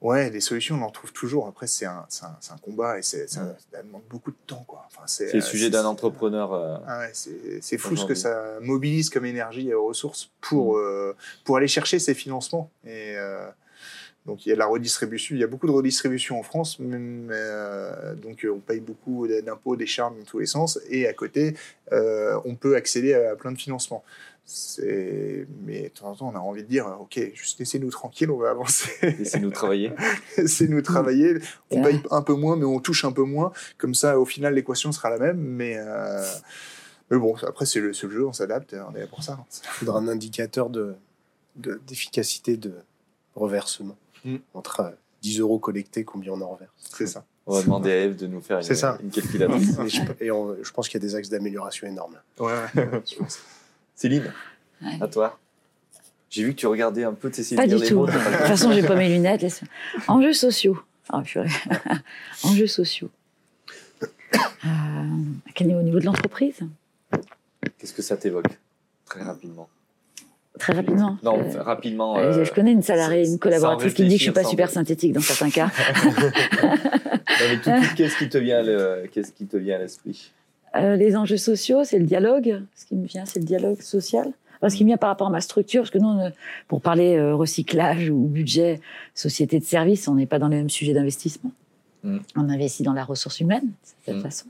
Ouais, des solutions, on en trouve toujours. Après, c'est un, un, combat et ça, demande beaucoup de temps. Enfin, c'est le euh, sujet d'un entrepreneur. Euh, ah ouais, c'est fou ce que ça mobilise comme énergie et ressources pour, mm. pour aller chercher ces financements. Et donc, il y a de la redistribution. Il y a beaucoup de redistribution en France. Mais, donc, on paye beaucoup d'impôts, des charges dans tous les sens. Et à côté, on peut accéder à plein de financements. Mais de temps en temps, on a envie de dire Ok, juste laissez-nous tranquille, on va avancer. Laissez-nous travailler. laissez-nous travailler. On paye un peu moins, mais on touche un peu moins. Comme ça, au final, l'équation sera la même. Mais, euh, mais bon, après, c'est le, jeu, on s'adapte, on est là pour ça. Il faudra un indicateur d'efficacité de, de reversement. Mm. Entre 10 euh, euros collectés, combien on en reverse. C'est ça. On va demander à Eve de nous faire une, ça. une calculatrice. et, je pense qu'il y a des axes d'amélioration énormes. Ouais, ouais je pense. Céline, à toi. J'ai vu que tu regardais un peu tes Pas du tout. de toute façon, j'ai pas mes lunettes. Enjeux sociaux. Ah, Enjeux sociaux. Euh, à quel niveau? Au niveau de l'entreprise? Qu'est-ce que ça t'évoque? Très rapidement. Très rapidement Non, euh, rapidement. Euh, je connais une salariée, une collaboratrice qui me dit que je suis pas super synthétique dans certains cas. qu'est-ce qui te vient, qu'est-ce qui te vient à l'esprit? Euh, les enjeux sociaux, c'est le dialogue. Ce qui me vient, c'est le dialogue social. ce qui me vient par rapport à ma structure, parce que nous, pour parler euh, recyclage ou budget, société de service, on n'est pas dans le même sujet d'investissement. Mm. On investit dans la ressource humaine, de cette mm. façon.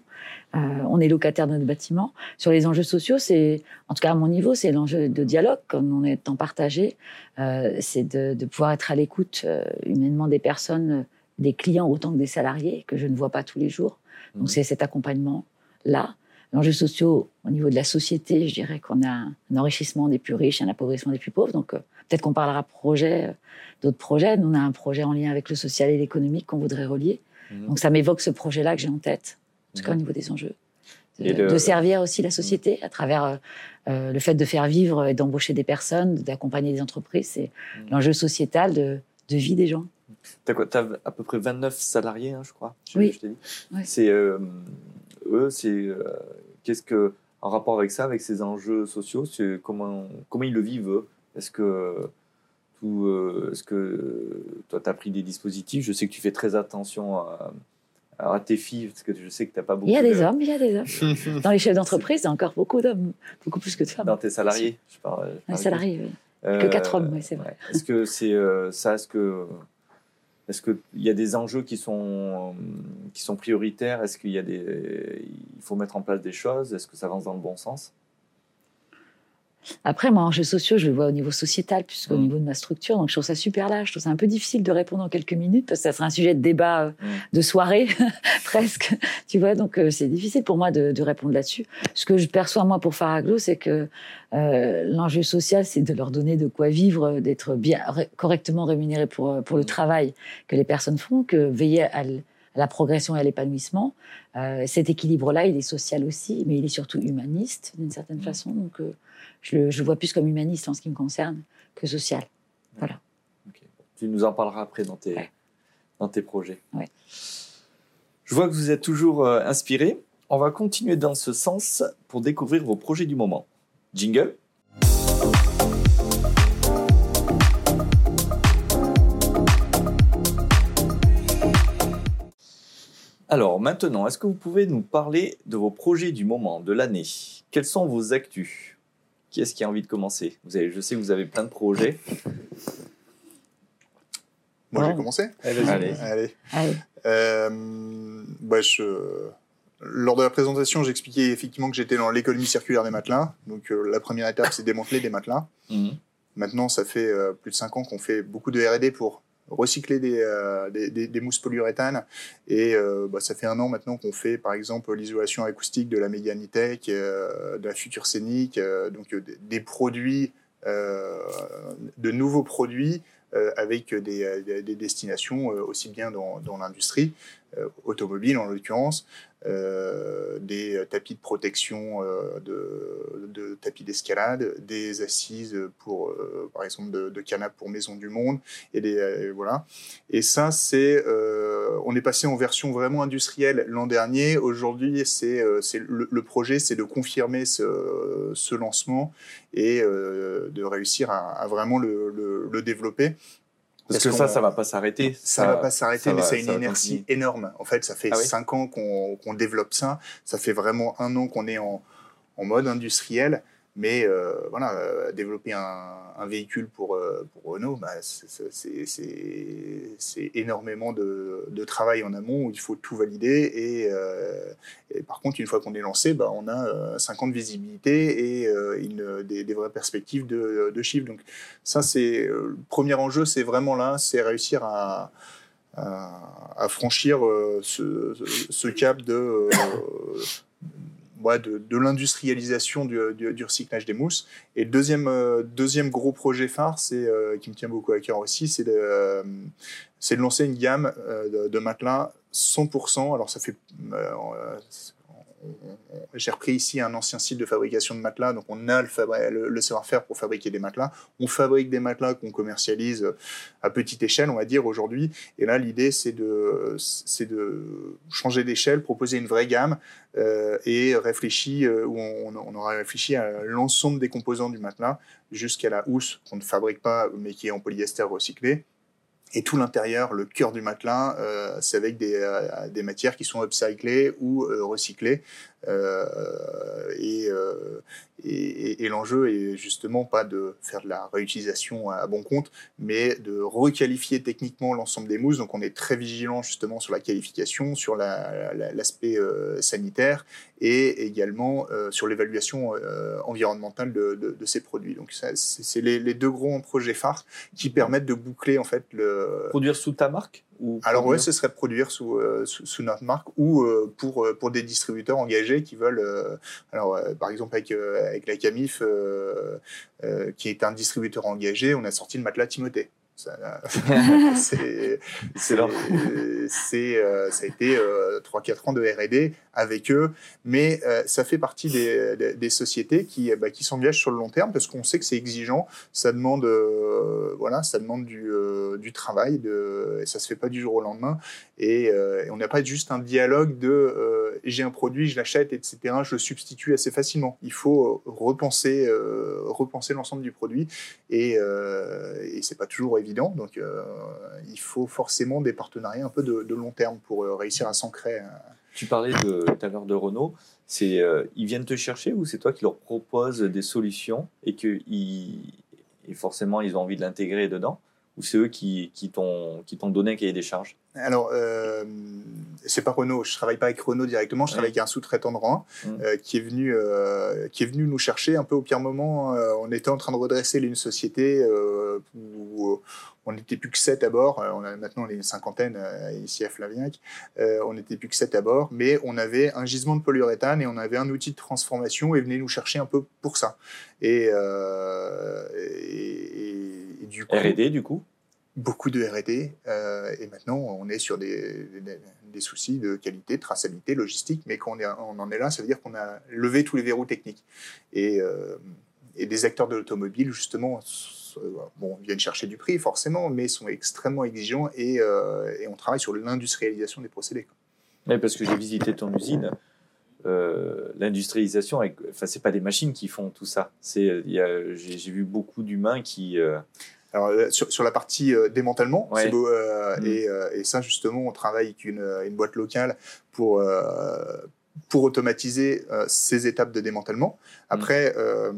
Euh, on est locataire de notre bâtiment. Sur les enjeux sociaux, c'est, en tout cas à mon niveau, c'est l'enjeu de dialogue, comme on est en partagé. c'est de, de, pouvoir être à l'écoute humainement des personnes, des clients autant que des salariés, que je ne vois pas tous les jours. Donc mm. c'est cet accompagnement, là. L'enjeu sociaux, au niveau de la société, je dirais qu'on a un enrichissement des plus riches et un appauvrissement des plus pauvres. Donc, euh, peut-être qu'on parlera projet, euh, d'autres projets. Nous, on a un projet en lien avec le social et l'économique qu'on voudrait relier. Mhm. Donc, ça m'évoque ce projet-là que j'ai en tête, en tout cas au niveau des enjeux. De, servir aussi la société à travers euh, le fait de faire vivre et d'embaucher des personnes, d'accompagner des entreprises. C'est mhm. l'enjeu sociétal de, vie des gens. Tu as, à peu près 29 salariés, hein, je crois. oui. C'est eux, c'est euh, qu'est-ce que en rapport avec ça, avec ces enjeux sociaux, comment comment ils le vivent Est-ce que tout, euh, est-ce que toi tu as pris des dispositifs? Je sais que tu fais très attention à, à tes filles, parce que je sais que tu n'as pas beaucoup. Il y a des hommes, il y a des hommes. Dans les chefs d'entreprise, il y a encore beaucoup d'hommes, beaucoup plus que de femmes. Dans tes salariés, je parle. Les salariés, oui. que quatre hommes, oui, c'est vrai. Est-ce que c'est euh, ça Est-ce que est-ce qu'il y a des enjeux qui sont, qui sont prioritaires? Est-ce qu'il y a des, il faut mettre en place des choses? Est-ce que ça avance dans le bon sens? Après, moi, enjeux sociaux, je le vois au niveau sociétal plus qu'au mm. niveau de ma structure. Donc, je trouve ça super large. Je trouve ça un peu difficile de répondre en quelques minutes parce que ça serait un sujet de débat euh, mm. de soirée, presque. Tu vois, donc euh, c'est difficile pour moi de, répondre là-dessus. Ce que je perçois, moi, pour Faraglo, c'est que euh, l'enjeu social, c'est de leur donner de quoi vivre, d'être bien, correctement rémunérés pour, pour le mm. travail que les personnes font, que veiller à, la progression et à l'épanouissement. cet équilibre-là, il est social aussi, mais il est surtout humaniste, d'une certaine façon. Donc, je le, vois plus comme humaniste en ce qui me concerne que social. Voilà. Tu nous en parleras après dans tes, dans tes projets. Je vois que vous êtes toujours euh, inspiré. On va continuer dans ce sens pour découvrir vos projets du moment. Jingle. Alors maintenant, est-ce que vous pouvez nous parler de vos projets du moment, de l'année? Quels sont vos actus? Qui est-ce qui a envie de commencer? Vous avez, Je sais que vous avez plein de projets. Moi, j'ai commencé Allez. Allez. Euh, bah, lors de la présentation, j'expliquais effectivement que j'étais dans l'économie circulaire des matelas. Donc, euh, la première étape, c'est démanteler des matelas. Mhm. Maintenant, ça fait euh, plus de 5 ans qu'on fait beaucoup de R&D pour recycler des, des, mousses polyuréthane. Et bah, ça fait un an maintenant qu'on fait, par exemple, l'isolation acoustique de la Méganitech, de la Future Scénique, donc des, produits, de nouveaux produits avec des, des, destinations aussi bien dans l'industrie automobile en l'occurrence, euh, des tapis de protection euh, de, tapis d'escalade, des assises pour, euh, par exemple, de, canapes pour Maison du Monde, et des voilà. Et ça, c'est, on est passé en version vraiment industrielle l'an dernier. Aujourd'hui, c'est, c'est le, projet, c'est de confirmer ce, ce lancement et de réussir à, vraiment le, le développer. Parce, que ça, ça va pas s'arrêter. Ça, va pas s'arrêter, mais ça a une inertie énorme. En fait, ça fait ah cinq ans qu'on développe ça. Ça fait vraiment un an qu'on est en, en mode industriel. Mais euh, voilà, euh, développer un, véhicule pour, euh, Renault, bah, c'est énormément de, travail en amont où il faut tout valider. Et, par contre, une fois qu'on est lancé, bah, on a 50 ans de visibilité et une, des, des, vraies perspectives de, chiffres. Donc ça, c'est le premier enjeu, c'est vraiment là, c'est réussir à, franchir ce, cap de de, l'industrialisation du, recyclage des mousses. Et le deuxième, euh, deuxième gros projet phare, c'est euh, qui me tient beaucoup à cœur aussi, c'est de, euh, de lancer une gamme de, de, matelas 100%. Alors ça fait j'ai repris ici un ancien site de fabrication de matelas, donc on a le, savoir-faire pour fabriquer des matelas. On fabrique des matelas qu'on commercialise à petite échelle, on va dire aujourd'hui. Et là, l'idée, c'est de, changer d'échelle, proposer une vraie gamme euh, et réfléchir, euh, on, aura réfléchi à l'ensemble des composants du matelas jusqu'à la housse qu'on ne fabrique pas, mais qui est en polyester recyclé et tout l'intérieur, le cœur du matelas, euh, c'est avec des, euh, des, matières qui sont upcyclées ou euh, recyclées. Et, et, et l'enjeu est justement pas de faire de la réutilisation à bon compte, mais de requalifier techniquement l'ensemble des mousses. Donc on est très vigilant justement sur la qualification, sur l'aspect sanitaire et également sur l'évaluation environnementale de, de, de, ces produits. Donc c'est les, les, deux gros projets phares qui permettent de boucler en fait le euh, produire sous ta marque ou Alors ouais, ce serait produire sous, euh, sous, notre marque ou euh, pour, pour des distributeurs engagés qui veulent, alors par exemple avec, avec la Camif, qui est un distributeur engagé, on a sorti le matelas Timothée. c'est, c'est, euh, ça a été euh, 3-4 ans de R&D avec eux, mais euh, ça fait partie des, des, sociétés qui, bah, qui s'engagent sur le long terme parce qu'on sait que c'est exigeant, ça demande, euh, voilà, ça demande du, du travail, ça se fait pas du jour au lendemain, et, on n'a pas juste un dialogue de j'ai un produit, je l'achète, etc. Je le substitue assez facilement. Il faut repenser, repenser l'ensemble du produit, et, et c'est pas toujours évident. Donc, il faut forcément des partenariats un peu de, long terme pour euh, réussir à s'ancrer. Euh. Tu parlais de, tout à l'heure de Renault. C'est, ils viennent te chercher ou c'est toi qui leur proposes des solutions et que ils, et forcément ils ont envie de l'intégrer dedans? Ou c'est eux qui, qui t'ont donné un cahier des charges? Alors, euh, c'est pas Renault. Je travaille pas avec Renault directement. Je travaille avec un sous-traitant de rang mmh. qui est venu qui est venu nous chercher un peu au pire moment. on était en train de redresser une société où on n'était plus que 7 à bord. Euh, on a maintenant les cinquantaines euh, ici à Flaviac. Euh, on n'était plus que 7 à bord, mais on avait un gisement de polyuréthane et on avait un outil de transformation et venait nous chercher un peu pour ça. Et, du coup. R&D du coup? Beaucoup de R&D. et maintenant, on est sur des, des, soucis de qualité, de traçabilité, logistique, mais quand on, est, on en est là, ça veut dire qu'on a levé tous les verrous techniques. Et, et des acteurs de l'automobile, justement, euh, bon, viennent chercher du prix forcément, mais sont extrêmement exigeants et, euh, et on travaille sur l'industrialisation des procédés. Oui, parce que j'ai visité ton usine. Euh, l'industrialisation, enfin, c'est pas des machines qui font tout ça. C'est, j'ai vu beaucoup d'humains qui. Alors, sur, sur, la partie démantèlement, c'est beau, mm. et, et, ça justement, on travaille avec une, une boîte locale pour pour automatiser euh, ces étapes de démantèlement. Après, mm. euh,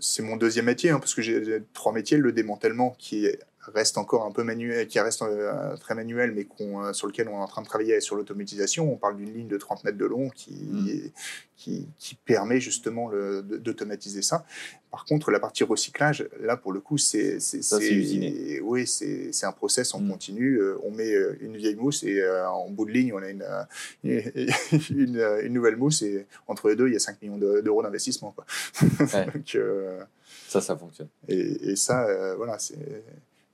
c'est mon deuxième métier, hein, parce que j'ai trois métiers. Le démantèlement, qui est reste encore un peu manuel, qui reste euh, très manuel, mais euh, sur lequel on est en train de travailler sur l'automatisation. On parle d'une ligne de 30 mètres de long qui, mm. qui, qui, permet justement d'automatiser ça. Par contre, la partie recyclage, là, pour le coup, c'est oui, c'est un process en mm. continu. Euh, on met une vieille mousse et en bout de ligne, on a une, une, une, nouvelle mousse et entre les deux, il y a 5 millions d'euros d'investissement. Donc, ça, ça fonctionne. Et, et ça, voilà, c'est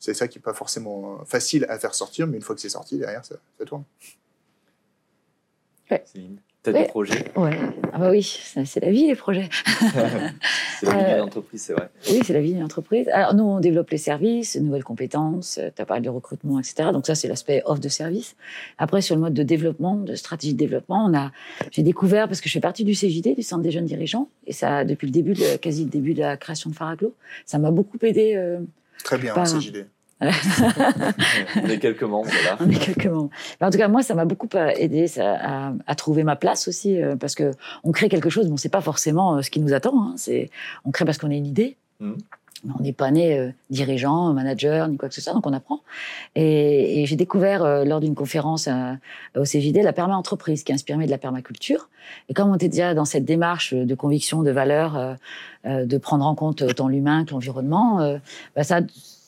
c'est ça qui n'est pas forcément facile à faire sortir, mais une fois que c'est sorti, derrière, ça, ça tourne. Ouais. Tu as des projets Ouais. Ah bah oui, c'est la vie, les projets. c'est la vie d'une euh, entreprise, c'est vrai. Oui, c'est la vie d'une entreprise. Alors, nous, on développe les services, nouvelles compétences, tu as parlé de recrutement, etc. Donc, ça, c'est l'aspect offre de service. Après, sur le mode de développement, de stratégie de développement, on a, j'ai découvert, parce que je fais partie du CJD, du Centre des jeunes dirigeants, et ça, depuis le début, de, quasi le début de la création de Faraglo, ça m'a beaucoup aidé. Euh, Très bien, par... CJD. on est quelques membres, là. On est quelques membres. en tout cas, moi, ça m'a beaucoup euh, aidé à, à, trouver ma place aussi, euh, parce que on crée quelque chose, mais on ne sait pas forcément euh, ce qui nous attend. Hein. C'est, on crée parce qu'on a une idée. Mmh. On n'est pas né dirigeant, manager, ni quoi que ce soit, donc on apprend. Et, et j'ai découvert lors d'une conférence au CJD la perma-entreprise, qui est inspirée de la permaculture. Et comme on était déjà dans cette démarche de conviction, de valeur, de prendre en compte tant l'humain que l'environnement, bah ça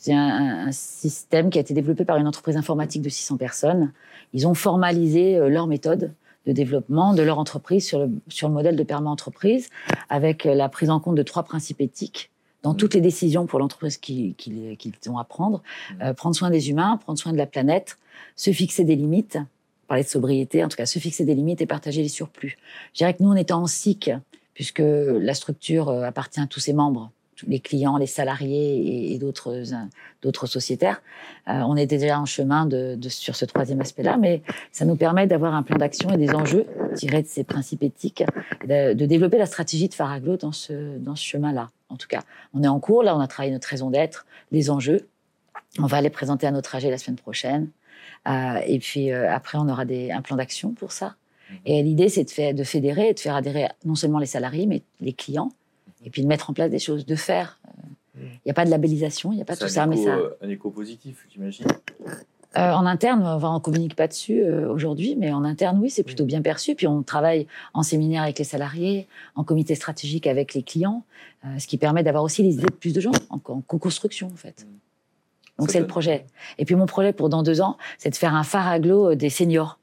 c'est un, système qui a été développé par une entreprise informatique de 600 personnes. Ils ont formalisé euh, leur méthode de développement de leur entreprise sur le, sur le modèle de perma-entreprise, avec euh, la prise en compte de trois principes éthiques dans toutes les décisions pour l'entreprise qu'ils ont à prendre. Mmh. Euh, prendre soin des humains, prendre soin de la planète, se fixer des limites, parler de sobriété, en tout cas se fixer des limites et partager les surplus. Je dirais que nous, on était en SIC, puisque la structure appartient à tous ses membres les clients, les salariés et, d'autres d'autres sociétaires. Euh, on était déjà en chemin de, sur ce troisième aspect-là, mais ça nous permet d'avoir un plan d'action et des enjeux tirés de ces principes éthiques, de, développer la stratégie de Faraglo dans ce dans ce chemin-là. En tout cas, on est en cours. Là, on a travaillé notre raison d'être, les enjeux. On va les présenter à notre AG la semaine prochaine. Euh, et puis euh, après, on aura des, un plan d'action pour ça. Et l'idée, c'est de, de fédérer et de faire adhérer non seulement les salariés, mais les clients, et puis de mettre en place des choses, de faire. Il euh, n'y a pas de labellisation, il n'y a pas tout ça. mais ça... Euh, un écho positif, j'imagine euh, en interne, on ne communique pas dessus aujourd'hui, mais en interne, oui, c'est plutôt bien perçu. Puis on travaille en séminaire avec les salariés, en comité stratégique avec les clients, ce qui permet d'avoir aussi les idées de plus de gens, en, co-construction en fait. Mm. Donc c'est le projet. Et puis mon projet pour dans deux ans, c'est de faire un phare aglo des seniors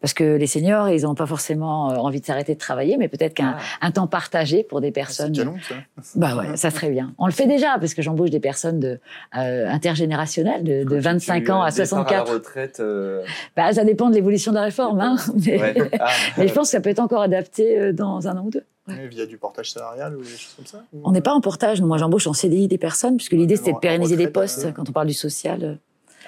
parce que les seniors, ils n'ont pas forcément euh, envie de s'arrêter de travailler, mais peut-être qu'un ah. temps partagé pour des personnes. C'est canon, ça. Bah ouais, ça serait bien. On le fait déjà parce que j'embauche des personnes de euh, intergénérationnelles de, de 25 ans à 64. À la retraite. Euh, bah, ça dépend de l'évolution de la réforme, hein. Ah. Mais, je pense que ça peut être encore adapté dans un an ou deux. Via du portage salarial ou des choses comme ça On n'est pas en portage. Moi, j'embauche en CDI des personnes, puisque l'idée, c'était de pérenniser des postes. Quand on parle du social,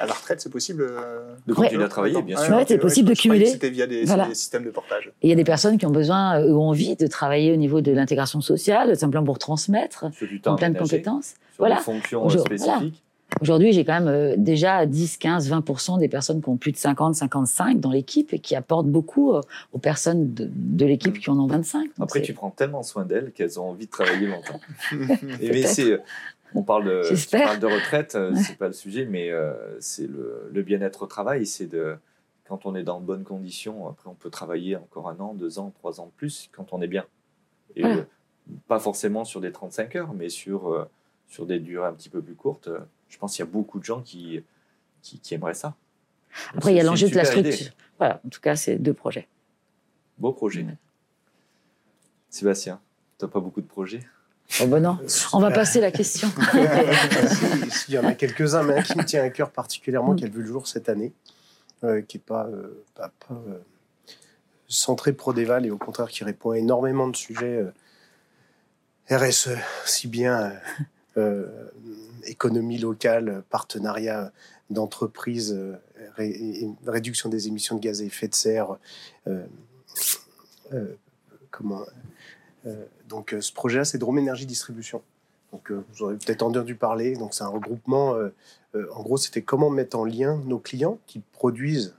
à la retraite, c'est possible euh, de continuer à travailler, bien sûr. c'est possible de cumuler. C'était via des, des, systèmes de portage. il y a des personnes qui ont besoin euh, ou envie de travailler au niveau de l'intégration sociale, simplement pour transmettre en plein de compétences. Sur voilà. des fonctions euh, spécifiques. Aujourd'hui, j'ai quand même déjà 10, 15, 20% des personnes qui ont plus de 50, 55 dans l'équipe et qui apportent beaucoup aux personnes de, l'équipe qui en ont 25. Après, tu prends tellement soin d'elles qu'elles ont envie de travailler longtemps. et mais c'est on parle de, de retraite, euh, c'est pas le sujet, mais euh, c'est le, bien-être au travail. C'est de quand on est dans de bonnes conditions, après on peut travailler encore un an, deux ans, trois ans de plus quand on est bien. Et euh, pas forcément sur des 35 heures, mais sur, sur des durées un petit peu plus courtes. Je pense qu'il y a beaucoup de gens qui, qui, aimeraient ça. après, il y a l'enjeu de la structure. Voilà, en tout cas, c'est deux projets. Beau projet. Sébastien, tu n'as pas beaucoup de projets? Oh ben non, on va passer la question. Il y en a quelques-uns, mais un qui me tient à cœur particulièrement, qui a vu le jour cette année, euh, qui n'est pas, euh, pas, euh, centré pro-déval et au contraire qui répond à énormément de sujets RSE, si bien économie locale, partenariat d'entreprises, réduction des émissions de gaz à effet de serre, comment euh, donc euh, ce projet-là, c'est Drôme Énergie Distribution. Donc euh, vous aurez peut-être entendu parler. Donc c'est un regroupement. en gros, c'était comment mettre en lien nos clients qui produisent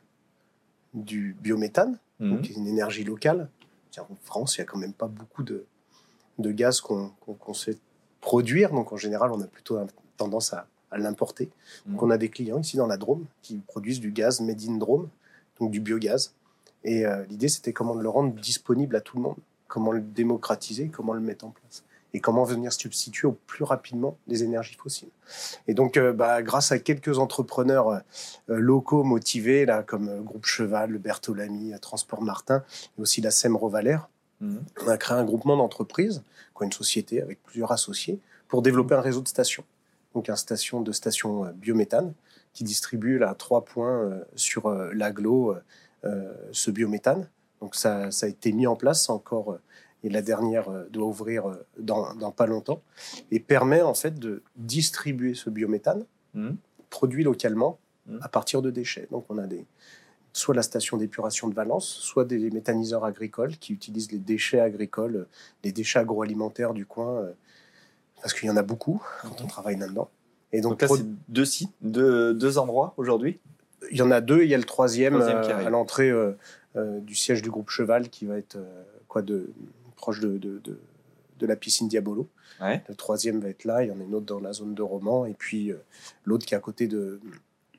du biométhane, mhm. donc une énergie locale. En France, il n'y a quand même pas beaucoup de, de gaz qu'on sait produire. Donc en général, on a plutôt tendance à, à l'importer. Mhm. Donc on a des clients ici dans la Drôme qui produisent du gaz made in Drôme, donc du biogaz. Et euh, l'idée, c'était comment le rendre disponible à tout le monde, comment le démocratiser, comment le mettre en place et comment venir substituer au plus rapidement les énergies fossiles. Et donc, euh, bah, grâce à quelques entrepreneurs euh, locaux motivés, là, comme euh, Groupe Cheval, le Bertolami, euh, Transport Martin, et aussi la SEM Valère, Mhm. on a créé un groupement d'entreprises, quoi, une société avec plusieurs associés, pour développer un réseau de stations. Donc, un station de stations euh, biométhane qui distribue là, à trois points euh, sur euh, euh, euh, ce biométhane. Donc, ça, ça a été mis en place encore. euh, et la dernière euh, doit ouvrir euh, dans, dans pas longtemps, et permet en fait de distribuer ce biométhane Mhm. produit localement Mhm. à partir de déchets. Donc on a des, soit la station d'épuration de Valence, soit des méthaniseurs agricoles qui utilisent les déchets agricoles, les déchets agroalimentaires du coin, parce qu'il y en a beaucoup quand on travaille là-dedans. Et donc, Donc là, c'est deux sites, deux, deux endroits aujourd'hui? il y en a deux, il y a le troisième, euh, à l'entrée euh, du siège du groupe Cheval qui va être euh, quoi de, proche de, de, de- de la piscine Diabolo. Ouais. Le troisième va être là, il y en a une autre dans la zone de Roman, et puis euh, l'autre qui est à côté de,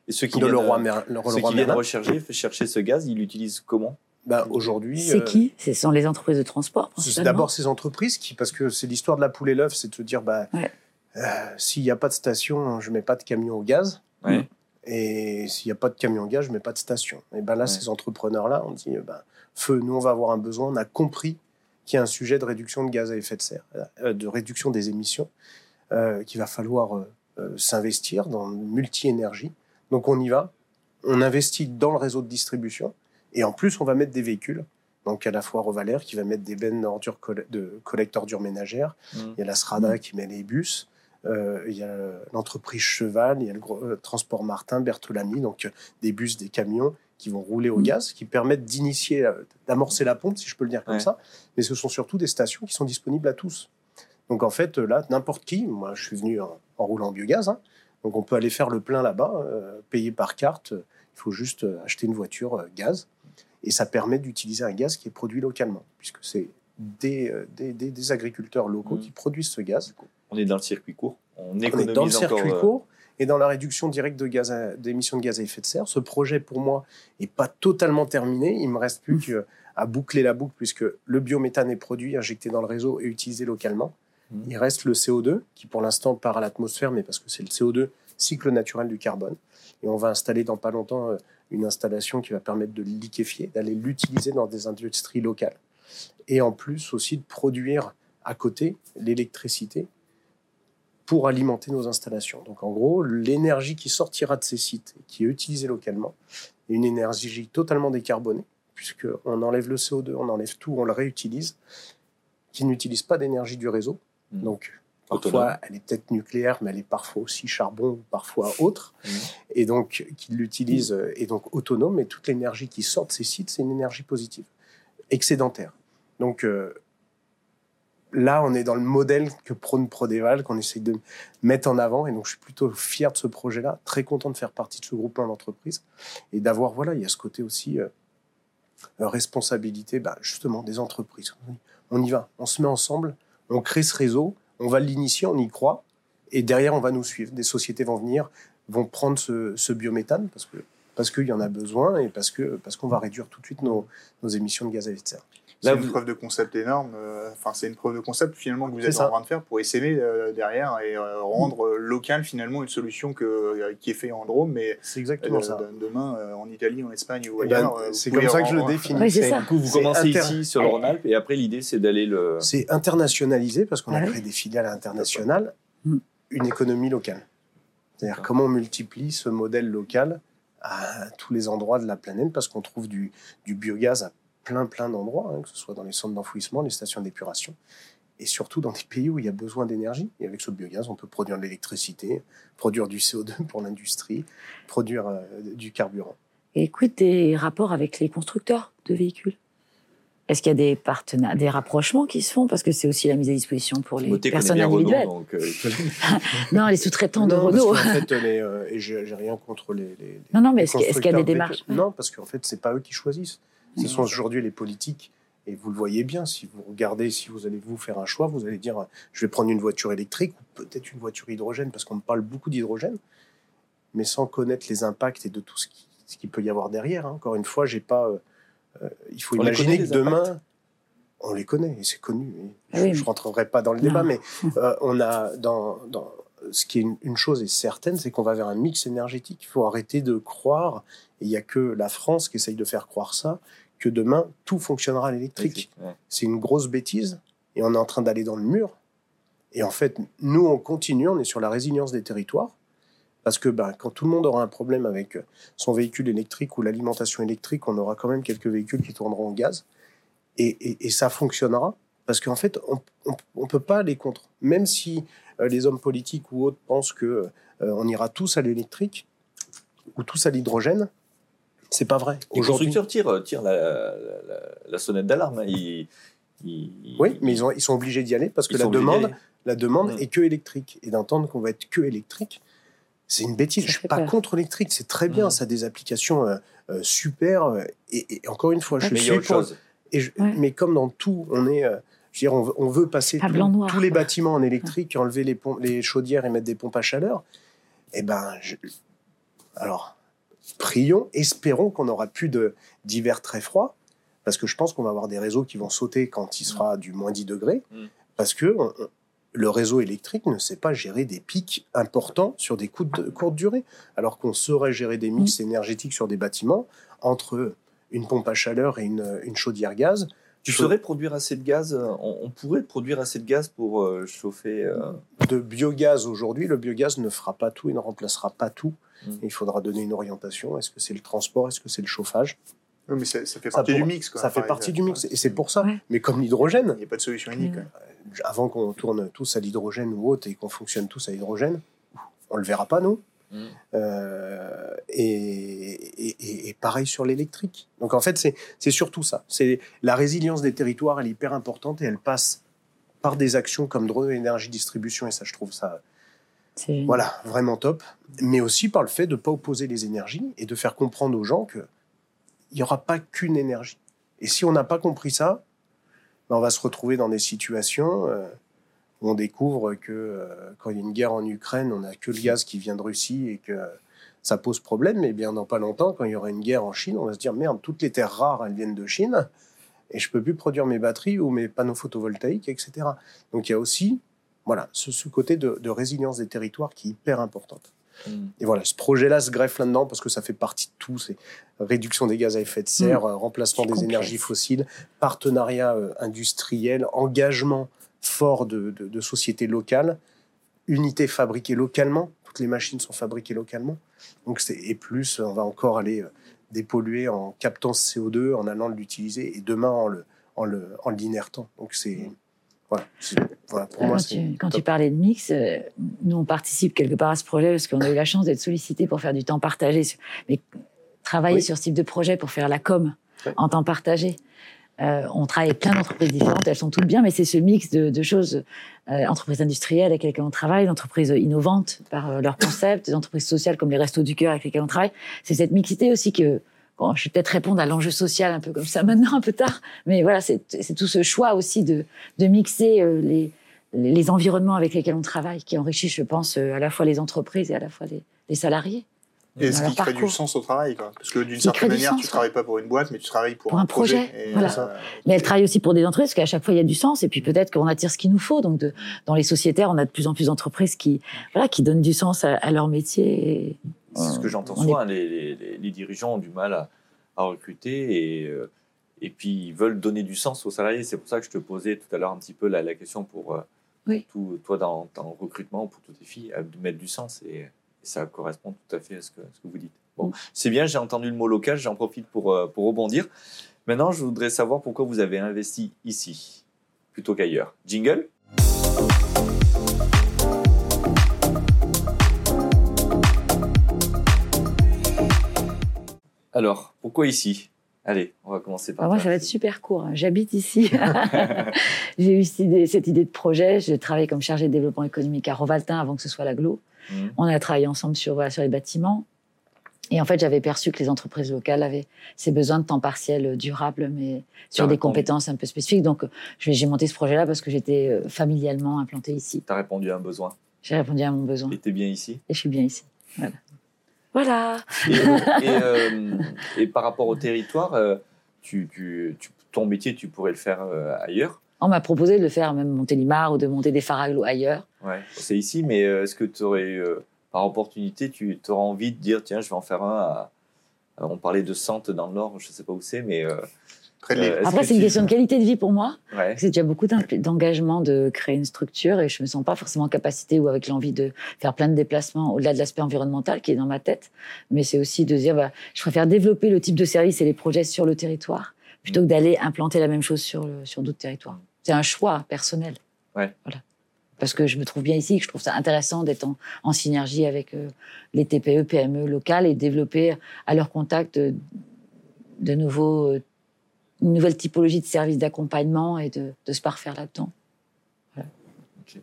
Et ceux qui de euh, Mer- le ceux qui Merlin. rechercher, chercher ce gaz, ils l'utilisent comment? Bah, Aujourd'hui, C'est euh, qui? Ce sont les entreprises de transport, C'est d'abord ces entreprises qui, parce que c'est l'histoire de la poule et l'œuf, c'est de se dire, bah, Ouais. euh, s'il n'y a pas de station, je mets pas de camion au gaz. Ouais. Et s'il n'y a pas de camion au gaz, je mets pas de station. Et ben là, Ouais. ces entrepreneurs-là, on dit, ben, feu, nous, on va avoir un besoin. On a compris qu'il y a un sujet de réduction de gaz à effet de serre, euh, de réduction des émissions, euh, qu'il va falloir euh, euh, s'investir dans multi-énergie. Donc on y va, on investit dans le réseau de distribution, et en plus, on va mettre des véhicules. Donc à la fois Revalère qui va mettre des bennes d'ordures de collecte ordures ménagères, Mhm. il y a la Strada qui met les bus, il y a l'entreprise Cheval, il y a le euh, transport Martin, Bertolami, donc euh, des bus, des camions qui vont rouler au Mhm. gaz, qui permettent d'initier, euh, d'amorcer la pompe, si je peux le dire comme Ouais. ça. Mais ce sont surtout des stations qui sont disponibles à tous. Donc en fait, euh, là, n'importe qui, moi je suis venu en, en roulant biogaz, hein, donc on peut aller faire le plein là-bas, euh, payer par carte, euh, il faut juste euh, acheter une voiture euh, gaz, et ça permet d'utiliser un gaz qui est produit localement, puisque c'est des, euh, des, des- des agriculteurs locaux Mhm. qui produisent ce gaz. On est dans le circuit court. On On est dans le circuit encore, euh, court et dans la réduction directe de gaz à- d'émissions de gaz à effet de serre. Ce projet, pour moi, n'est pas totalement terminé. Il me reste plus qu'à boucler la boucle, puisque le biométhane est produit, injecté dans le réseau et utilisé localement. Mhm. Il reste le CO2, qui pour l'instant part à l'atmosphère, mais parce que c'est le CO2, cycle naturel du carbone. Et on va installer dans pas longtemps euh, une installation qui va permettre de le liquéfier, d'aller l'utiliser dans des industries locales. Et en plus aussi de produire à côté l'électricité pour alimenter nos installations. Donc en gros, l'énergie qui sortira de ces sites, qui est utilisée localement, est une énergie totalement décarbonée, puisqu'on enlève le CO2, on enlève tout, on le réutilise, qui n'utilise pas d'énergie du réseau. Mhm. Donc Autonome. parfois, elle est peut-être nucléaire, mais elle est parfois aussi charbon, parfois autre, Mhm. et donc qui l'utilise, euh, est donc autonome, et toute l'énergie qui sort de ces sites, c'est une énergie positive, excédentaire. Donc euh, là, on est dans le modèle que prône Prodéval, qu'on essaye de mettre en avant. Et donc, je suis plutôt fier de ce projet-là, très content de faire partie de ce groupement d'entreprises et d'avoir, voilà, il y a ce côté aussi euh, euh, responsabilité, bah, justement, des entreprises. On y va, on se met ensemble, on crée ce réseau, on va l'initier, on y croit, et derrière, on va nous suivre. Des sociétés vont venir, vont prendre ce, ce biométhane parce que parce qu'il y en a besoin et parce que parce qu'on va réduire tout de suite nos, nos émissions de gaz à effet de serre. C'est Là, une vous- preuve de concept énorme. euh, Enfin, c'est une preuve de concept finalement que vous êtes ça. en train de faire pour essayer euh, derrière et euh, rendre euh, local finalement une solution que, euh, qui est faite en Drôme, mais C'est exactement euh, ça. de- demain euh, en Italie, en Espagne ou Eh ben, ailleurs. vous c'est comme ça que je le définis. C'est. Du coup, vous commencez inter- ici sur le Rhône-Alpes et après l'idée c'est d'aller le. C'est internationalisé parce qu'on a Ah créé des filiales internationales, une économie locale. C'est-à-dire comment on multiplie ce modèle local à tous les endroits de la planète parce qu'on trouve du, du biogaz à plein plein d'endroits, hein, que ce soit dans les centres d'enfouissement, les stations d'épuration, et surtout dans des pays où il y a besoin d'énergie. Et avec ce biogaz, on peut produire de l'électricité, produire du CO2 pour l'industrie, produire euh, du carburant. Et écoute, des rapports avec les constructeurs de véhicules Est-ce qu'il y a des partenaires, des rapprochements qui se font? Parce que c'est aussi la mise à disposition pour les connaît personnes Renault, individuelles. donc, euh, Non, les sous-traitants de Non, parce Renault. qu'en fait, les, euh, et j'ai rien contre les. les- Non, non, mais est-ce qu'il y a- des démarches? Non, parce qu'en fait, c'est pas eux qui choisissent. Ce sont aujourd'hui les politiques Et vous le voyez bien, si vous regardez, si vous allez vous faire un choix, vous allez dire, je vais prendre une voiture électrique ou peut-être une voiture hydrogène, parce qu'on parle beaucoup d'hydrogène, mais sans connaître les impacts et de tout ce qui, ce qui peut y avoir derrière. Hein. Encore une fois, j'ai pas. Euh, euh, il faut imaginer que demain, on les connaît et c'est connu. je ne rentrerai pas dans le débat, mais euh, on a dans, dans, ce qui est une, chose est certaine, c'est qu'on va vers un mix énergétique. Il faut arrêter de croire, et il n'y a que la France qui essaye de faire croire ça, que demain tout fonctionnera à l'électrique. C'est une grosse bêtise et on est en train d'aller dans le mur. Et en fait, nous, on continue, on est sur la résilience des territoires. Parce que ben, quand tout le monde aura un problème avec son véhicule électrique ou l'alimentation électrique, on aura quand même quelques véhicules qui tourneront en gaz. Et, ça fonctionnera. Parce qu'en fait, on ne peut pas aller contre. Même si euh, les hommes politiques ou autres pensent que euh, on ira tous à l'électrique ou tous à l'hydrogène, c'est pas vrai. Les constructeurs tirent, tirent la, la, sonnette d'alarme. Hein. Ils, oui, mais ils, ont, ils, sont obligés d'y aller parce que la demande, la demande mmh. est que électrique. Et d'entendre qu'on va être que électrique, c'est une bêtise. je je suis pas contre l'électrique, c'est très bien, mmh. ça a des applications euh, euh, super. Euh, et, encore une fois, je suis pour. Et Mais comme dans tout, on est. je dire, on, veut passer tous les bâtiments en électrique, enlever les, les chaudières et mettre des pompes à chaleur. Eh ben, alors, prions, espérons qu'on n'aura plus d'hiver très froid, parce que je pense qu'on va avoir des réseaux qui vont sauter quand il sera du moins 10 degrés, mmh. parce que le réseau électrique ne sait pas gérer des pics importants sur des coups de courte durée, alors qu'on saurait gérer des mix mm. énergétiques sur des bâtiments entre une pompe à chaleur et une, chaudière gaz. Tu saurais produire assez de gaz euh, on, pourrait produire assez de gaz pour euh, chauffer euh, De biogaz aujourd'hui, le biogaz ne fera pas tout et ne remplacera pas tout. Mm. Il faudra donner une orientation. Est-ce que c'est le transport? Est-ce que c'est le chauffage? Oui, mais ça, fait partie du mix. Ça fait partie du mix. Et c'est pour ça. Mais comme l'hydrogène. Il n'y a pas de solution unique. Mm avant qu'on tourne tous à l'hydrogène ou autre et qu'on fonctionne tous à l'hydrogène, on le verra pas nous. Mm. Euh, et, pareil sur l'électrique. Donc en fait, c'est surtout ça. C'est la résilience des territoires, elle est hyper importante et elle passe par des actions comme Drone Énergie Distribution, et ça, je trouve ça voilà, vraiment top. Mais aussi par le fait de ne pas opposer les énergies et de faire comprendre aux gens qu'il n'y aura pas qu'une énergie. Et si on n'a pas compris ça, on va se retrouver dans des situations euh, où on découvre que euh, quand il y a une guerre en Ukraine, on n'a que le gaz qui vient de Russie et que ça pose problème. Mais bien dans pas longtemps, quand il y aura une guerre en Chine, on va se dire merde, toutes les terres rares, elles viennent de Chine et je peux plus produire mes batteries ou mes panneaux photovoltaïques, etc. Donc il y a aussi voilà ce, côté de, de résilience des territoires qui est hyper importante. Mm. Et voilà, ce projet-là se greffe là-dedans parce que ça fait partie de tout. C'est réduction des gaz à effet de serre, mm. euh, remplacement des énergies fossiles, partenariat euh, industriel, engagement fort de, sociétés locales, unité fabriquée localement. Toutes les machines sont fabriquées localement. Donc et plus, on va encore aller euh, dépolluer en captant ce CO2, en allant l'utiliser et demain en le en le en l'inertant. Donc c'est mm. Voilà, pour moi, quand, tu, parlais de mix, euh, nous on participe quelque part à ce projet parce qu'on a eu la chance d'être sollicité pour faire du temps partagé. Mais travailler sur ce type de projet pour faire la com en temps partagé. Euh, on travaille avec plein d'entreprises différentes, elles sont toutes bien, mais c'est ce mix de, choses, euh, entreprises industrielles avec lesquelles on travaille, d'entreprises innovantes par leur concept, des entreprises sociales comme les Restos du Cœur avec lesquelles on travaille. C'est cette mixité aussi que Bon, je vais peut-être répondre à l'enjeu social un peu comme ça maintenant, un peu tard, mais voilà, c'est tout ce choix aussi de, de mixer euh, les, les environnements avec lesquels on travaille, qui enrichit, je pense, euh, à la fois les entreprises et à la fois les, les salariés. Et ce qui crée du sens au travail, quoi? Parce que d'une certaine manière, tu ne travailles pas pour une boîte, mais tu travailles pour, un, projet. voilà. mais elle travaille aussi pour des entreprises, parce qu'à chaque fois, il y a du sens. Et puis peut-être qu'on attire ce qu'il nous faut. Donc, de, dans les sociétaires, on a de plus en plus d'entreprises qui, voilà, qui donnent du sens à, leur métier. C'est ce que j'entends souvent. Les, les, dirigeants ont du mal à, à recruter et, euh, et puis ils veulent donner du sens aux salariés. C'est pour ça que je te posais tout à l'heure un petit peu la, la question pour, euh, tout, toi dans ton recrutement, pour toutes tes filles, de mettre du sens. Et, ça correspond tout à fait à ce que, ce que vous dites. Bon, mm. c'est bien, j'ai entendu le mot local, j'en profite pour, euh, pour rebondir. Maintenant, je voudrais savoir pourquoi vous avez investi ici plutôt qu'ailleurs. Jingle? Alors, pourquoi ici? Allez, on va commencer par. moi, ça va être super court. Hein. J'habite ici. j'ai eu cette idée, de projet. J'ai travaillé comme chargé de développement économique à Rovaltin avant que ce soit l'aglo. Mmh. On a travaillé ensemble sur, sur les bâtiments. Et en fait, j'avais perçu que les entreprises locales avaient ces besoins de temps partiel durable, mais sur des répondu. compétences un peu spécifiques. Donc, j'ai monté ce projet-là parce que j'étais euh, familialement implantée ici. Tu as répondu à un besoin. J'ai répondu à mon besoin Et tu es bien ici? et je suis bien ici. Voilà. Voilà. Et, et, euh, et par rapport au territoire, euh, tu, tu- tu- ton métier, tu pourrais le faire euh, ailleurs? On m'a proposé de le faire, même monter Limar ou de monter des aglo ailleurs. Ouais. C'est ici, mais est-ce que tu aurais, par opportunité, tu auras envie de dire tiens, je vais en faire un à. à- On parlait de Sante dans le Nord, je ne sais pas où c'est, mais. Euh, euh, Après, c'est une question de qualité de vie pour moi. Ouais. C'est déjà beaucoup d'engagement de créer une structure et je me sens pas forcément en capacité ou avec l'envie de faire plein de déplacements au-delà de l'aspect environnemental qui est dans ma tête. Mais c'est aussi de dire, bah, je préfère développer le type de service et les projets sur le territoire plutôt que d'aller implanter la même chose sur, le- sur d'autres territoires. C'est un choix personnel. Ouais. Voilà. Parce que je me trouve bien ici, que je trouve ça intéressant d'être en, en synergie avec euh, les TPE, PME locales et développer à leur contact de, de nouveaux, euh, une nouvelle typologie de services d'accompagnement et de, de se parfaire là-dedans. Vas-y. Euh,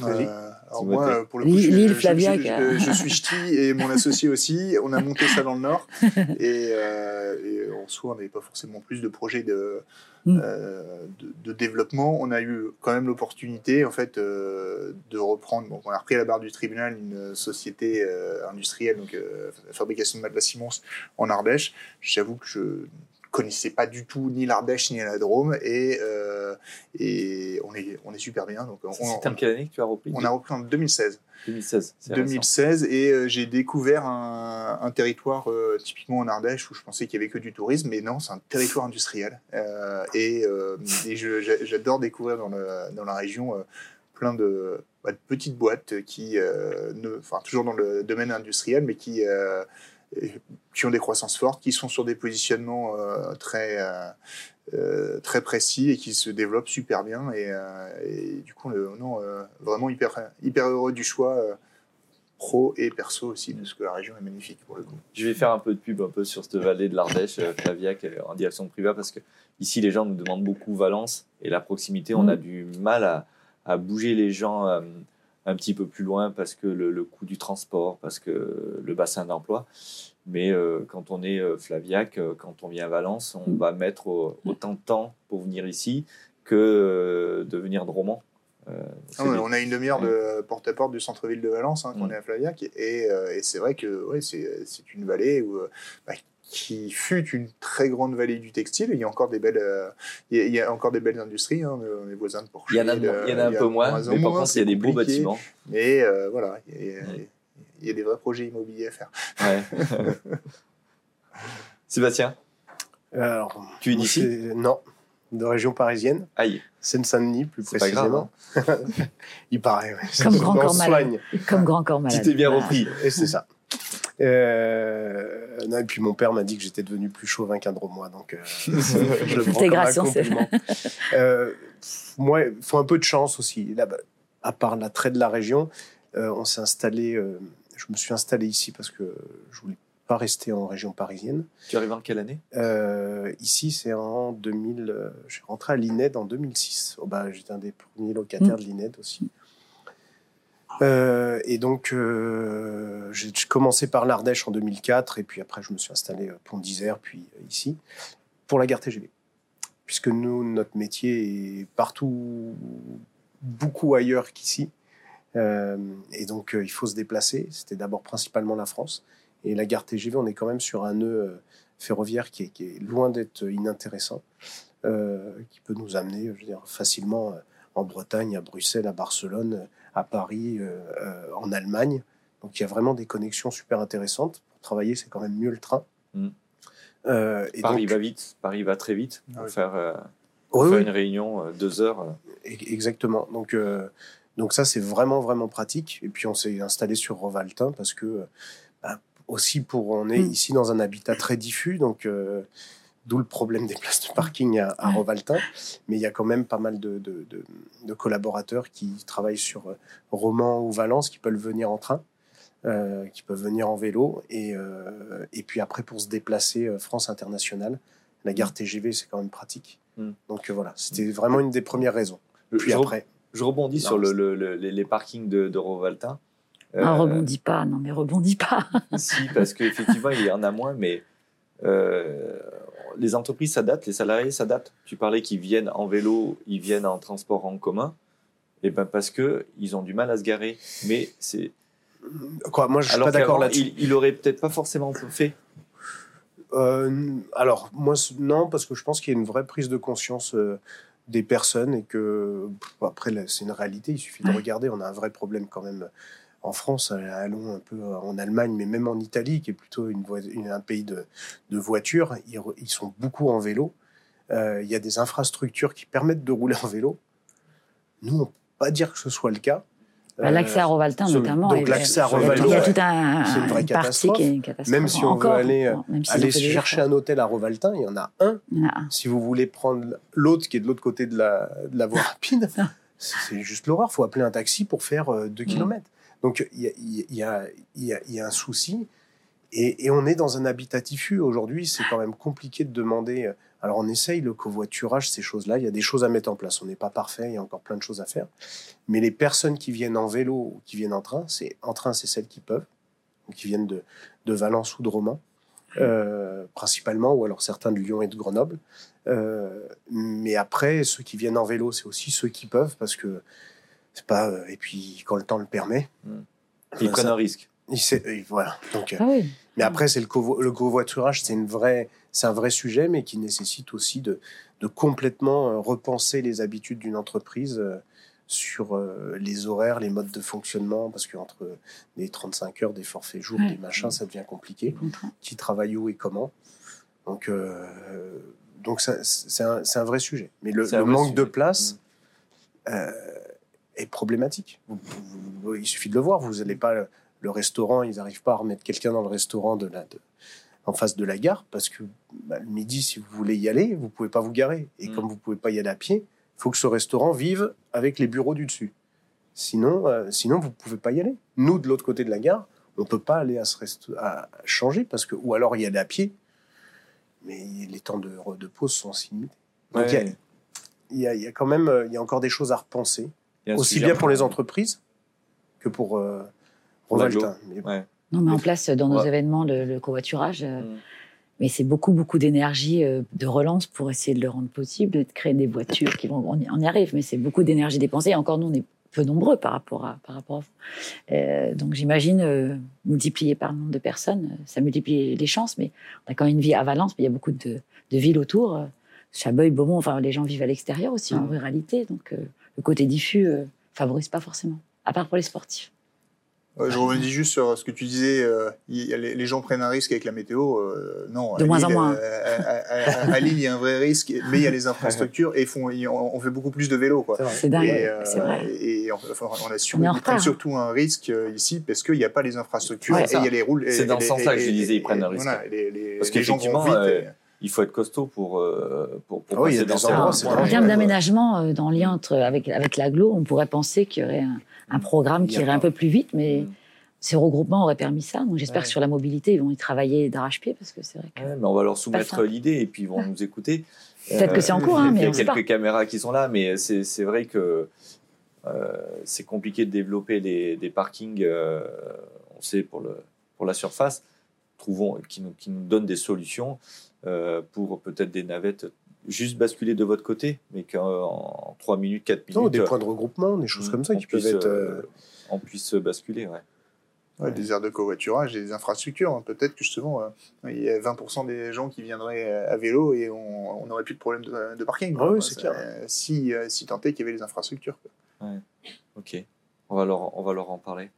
alors Timothée. moi, euh, pour le coup, L'île- je, l'île je- Flaviac. je- je- je suis ch'ti et mon associé aussi. On a monté ça dans le Nord. Et, euh, et en soi, on n'avait pas forcément plus de projets de, Mm. euh, de, de développement. On a eu quand même l'opportunité, en fait, euh, de reprendre. Bon, on a repris à la barre du tribunal une société euh, industrielle, donc euh, fabrication de matelas Simons en Ardèche. J'avoue que je connaissais pas du tout ni l'Ardèche ni la Drôme et, euh, et on, est, on est super bien. Donc, on, en quelle année que tu as repris on a repris en 2016. 2016. c'est récent. 2016 et euh, j'ai découvert un, un territoire euh, typiquement en Ardèche où je pensais qu'il y avait que du tourisme, mais non, c'est un territoire industriel. Et et je- j'a- j'adore découvrir dans, le, dans la région plein de, bah, de petites boîtes qui, ne, enfin toujours dans le domaine industriel, mais qui qui ont des croissances fortes, qui sont sur des positionnements euh, très euh, euh, très précis et qui se développent super bien et, euh, et du coup le, non vraiment hyper hyper heureux du choix euh, pro et perso aussi parce que la région est magnifique pour le coup. Je vais faire un peu de pub un peu sur cette vallée de l'Ardèche, Flaviac, euh, en direction de Privas, parce que ici les gens nous demandent beaucoup Valence et la proximité. On Mm. a du mal à, à bouger les gens euh, un petit peu plus loin parce que le, le coût du transport, parce que le bassin d'emploi. Mais euh, quand on est euh, Flaviac, euh, quand on vient à Valence, on Mm. va mettre au- autant de temps pour venir ici que de venir de Romans. Euh, Ah ouais, on a une demi-heure de porte-à-porte du centre-ville de Valence hein, quand Mm. on est à Flaviac et, euh, et c'est vrai que ouais, c'est une vallée où, bah, qui fut une très grande vallée du textile. Il y a encore des belles, euh, il, y a, il y a encore des belles industries. hein, on est voisins de Porsche. il y en a, il y en a un peu moins, mais par contre, il y a des beaux bâtiments. Mais euh, voilà, il y, a, il y a des vrais projets immobiliers à faire. Ouais. Sébastien, Alors, Tu es d'ici Non, de région parisienne, aïe, Seine-Saint-Denis plus c'est pas grave. précisément. hein. Il paraît. ouais. Comme grand corps malade. Comme grand corps malade. Tu t'es bien repris. Et c'est ça. Euh, non, et puis mon père m'a dit que j'étais devenu plus chauvin qu'un dromois, donc euh, je le prends comme un Intégration, c'est- compliment. Euh, moi, il faut un peu de chance aussi. Là, bah, à part l'attrait de la région, euh, on s'est installé. euh, je me suis installé ici parce que je voulais pas rester en région parisienne. Tu arrives en quelle année? Euh, ici, c'est en 2000. euh, je suis rentré à l'INED en 2006. Oh, bah, J'étais un des premiers locataires de l'INED aussi. Euh, et donc, euh, j'ai commencé par l'Ardèche en 2004, et puis après, je me suis installé à Pont d'Isère, puis euh, ici, pour la gare TGV. Puisque nous, notre métier est partout, beaucoup ailleurs qu'ici. Euh, et donc, euh, il faut se déplacer. C'était d'abord principalement la France. Et la gare TGV, on est quand même sur un nœud euh, ferroviaire qui est, qui est loin d'être inintéressant, euh, qui peut nous amener je veux dire, facilement euh, en Bretagne, à Bruxelles, à Barcelone, euh, à Paris, euh, euh, en Allemagne. Donc il y a vraiment des connexions super intéressantes. Pour travailler, c'est quand même mieux le train. Mm. Euh, et Paris donc- va vite, Paris va très vite. Pour Ah oui. faire, euh, Oui, faire oui. une réunion, euh, deux heures. euh, E- Exactement. Donc, euh, donc ça, c'est vraiment, vraiment pratique. Et puis, on s'est installé sur Rovaltin parce que, bah, aussi, pour, on est Mm. ici dans un habitat très diffus, donc euh, d'où le problème des places de parking à, à. Rovaltin. Mais il y a quand même pas mal de, de- de- de collaborateurs qui travaillent sur euh, Romans ou Valence qui peuvent venir en train. euh, qui peuvent venir en vélo et, euh, et puis après pour se déplacer euh, France internationale la gare TGV c'est quand même pratique Mm. donc euh, voilà c'était vraiment une des premières raisons je- puis je, après je rebondis Non, sur le, c'est- le- le- les, les parkings de, de Rovaltin. Euh, ah, rebondis pas, non mais rebondis pas. si, parce qu'effectivement, il y en a moins, mais euh, les entreprises s'adaptent, les salariés s'adaptent. Tu parlais qu'ils viennent en vélo, ils viennent en transport en commun, et ben parce que ils ont du mal à se garer. Mais c'est quoi Moi, je suis pas d'accord là-dessus. Il, il aurait peut-être pas forcément fait. Euh, alors moi non parce que je pense qu'il y a une vraie prise de conscience euh, des personnes et que après c'est une réalité il suffit de regarder on a un vrai problème quand même en France, allons un peu en Allemagne, mais même en Italie, qui est plutôt une, un pays de, voitures, ils, sont beaucoup en vélo. Euh, il y a des infrastructures qui permettent de rouler en vélo. Nous, on ne peut pas dire que ce soit le cas. Bah, l'accès à Rovaltin, notamment. Donc, l'accès à Rovaltin, il y a tout un, c'est une vraie catastrophe. Qui est une catastrophe. Même si on veut aller, aller chercher un hôtel à Rovaltin, il y en a un. Si vous voulez prendre l'autre qui est de l'autre côté de la, de la voie rapide, c'est juste l'horreur. Il faut appeler un taxi pour faire 2 mm. km. Donc il y a, un souci. Et, on est dans un habitat diffus. Aujourd'hui, c'est quand même compliqué de demander. Euh, alors on essaye le covoiturage, ces choses-là. Il y a des choses à mettre en place. On n'est pas parfait, il y a encore plein de choses à faire. Mais les personnes qui viennent en vélo ou qui viennent en train, c'est en train, c'est celles qui peuvent, qui viennent de, de Valence ou de Romans, euh, principalement, ou alors certains de Lyon et de Grenoble. Euh, mais après, ceux qui viennent en vélo, c'est aussi ceux qui peuvent, parce que c'est pas. Euh, et puis, quand le temps le permet. Hmm. Ils prennent un risque. voilà. Donc, euh, ah Mais après, c'est le, le covoiturage, c'est une vraie, c'est un vrai sujet, mais qui nécessite aussi de, de complètement euh, repenser les habitudes d'une entreprise sur les horaires, les modes de fonctionnement, parce qu'entre les 35 heures, des forfaits jours, des machins, ça devient compliqué. Qui travaille où et comment. Donc, donc c'est un, un, vrai sujet. Mais le, manque de place, hmm est problématique. il suffit de le voir. Vous n'allez pas le restaurant, ils n'arrivent pas à remettre quelqu'un dans le restaurant de la, en face de la gare parce que bah, le midi, si vous voulez y aller, vous pouvez pas vous garer. Et mm. comme vous pouvez pas y aller à pied, il faut que ce restaurant vive avec les bureaux du dessus. Sinon, euh, sinon vous pouvez pas y aller. Nous, de l'autre côté de la gare, on peut pas aller à ce resto à changer parce que ou alors y aller à pied, mais les temps de, de pause sont si limités. Donc il y, y, a quand même il y a encore des choses à repenser aussi bien pour les entreprises que pour euh, Rovaltin. Non, mais en place dans nos événements le, covoiturage. Euh, mm. Mais c'est beaucoup, beaucoup d'énergie euh, de relance pour essayer de le rendre possible, de créer des voitures qui vont. On y, arrive, mais c'est beaucoup d'énergie dépensée. encore, nous, on est peu nombreux par rapport à, par rapport à donc j'imagine multiplier par le nombre de personnes, ça multiplie les chances, mais on a quand même une vie à Valence, mais il y a beaucoup de, de villes autour. Chabeuil, Beaumont, enfin les gens vivent à l'extérieur aussi, en mm. ruralité, donc le côté diffus euh, favorise pas forcément, à part pour les sportifs. je reviens juste sur ce que tu disais. Euh, les, gens prennent un risque avec la météo. Euh, non. De moins en moins. À, Lille, il y a un vrai risque, mais il y a les infrastructures et font, on fait beaucoup plus de vélo. C'est dingue. C'est vrai. Et on, a surtout un risque ici parce qu'il n'y a pas les infrastructures et il y a les roules. C'est dans ce sens-là que je disais, ils prennent un risque. parce qu'effectivement, il faut être costaud pour, euh, pour, pour passer dans En termes d'aménagement, euh, dans le lien entre, avec, avec l'aglo, on pourrait penser qu'il y aurait un, programme qui irait un peu plus vite, mais mm. ces regroupements auraient permis ça. Donc j'espère que sur la mobilité, ils vont y travailler d'arrache-pied, parce que c'est vrai que... mais on va leur soumettre l'idée et puis ils vont nous écouter. Peut-être que c'est en cours, hein, mais Il y a quelques caméras qui sont là, mais c'est vrai que euh, c'est compliqué de développer des, des parkings, on sait, pour, le, pour la surface, trouvons, qui, nous, qui nous donnent des solutions. Euh, pour peut-être des navettes juste basculer de votre côté, mais qu'en 3 minutes, 4 minutes. Non, des points de regroupement, des choses comme ça qui peuvent être. Euh, on puisse basculer, ouais. Des aires de covoiturage, des infrastructures. Hein. Peut-être que justement, euh, il y a 20% des gens qui viendraient à vélo et on n'aurait plus de problème de, parking. Ah oui, c'est clair. Si, si tant est qu'il y avait les infrastructures. Ouais. Ok, on va, leur, on va leur en parler.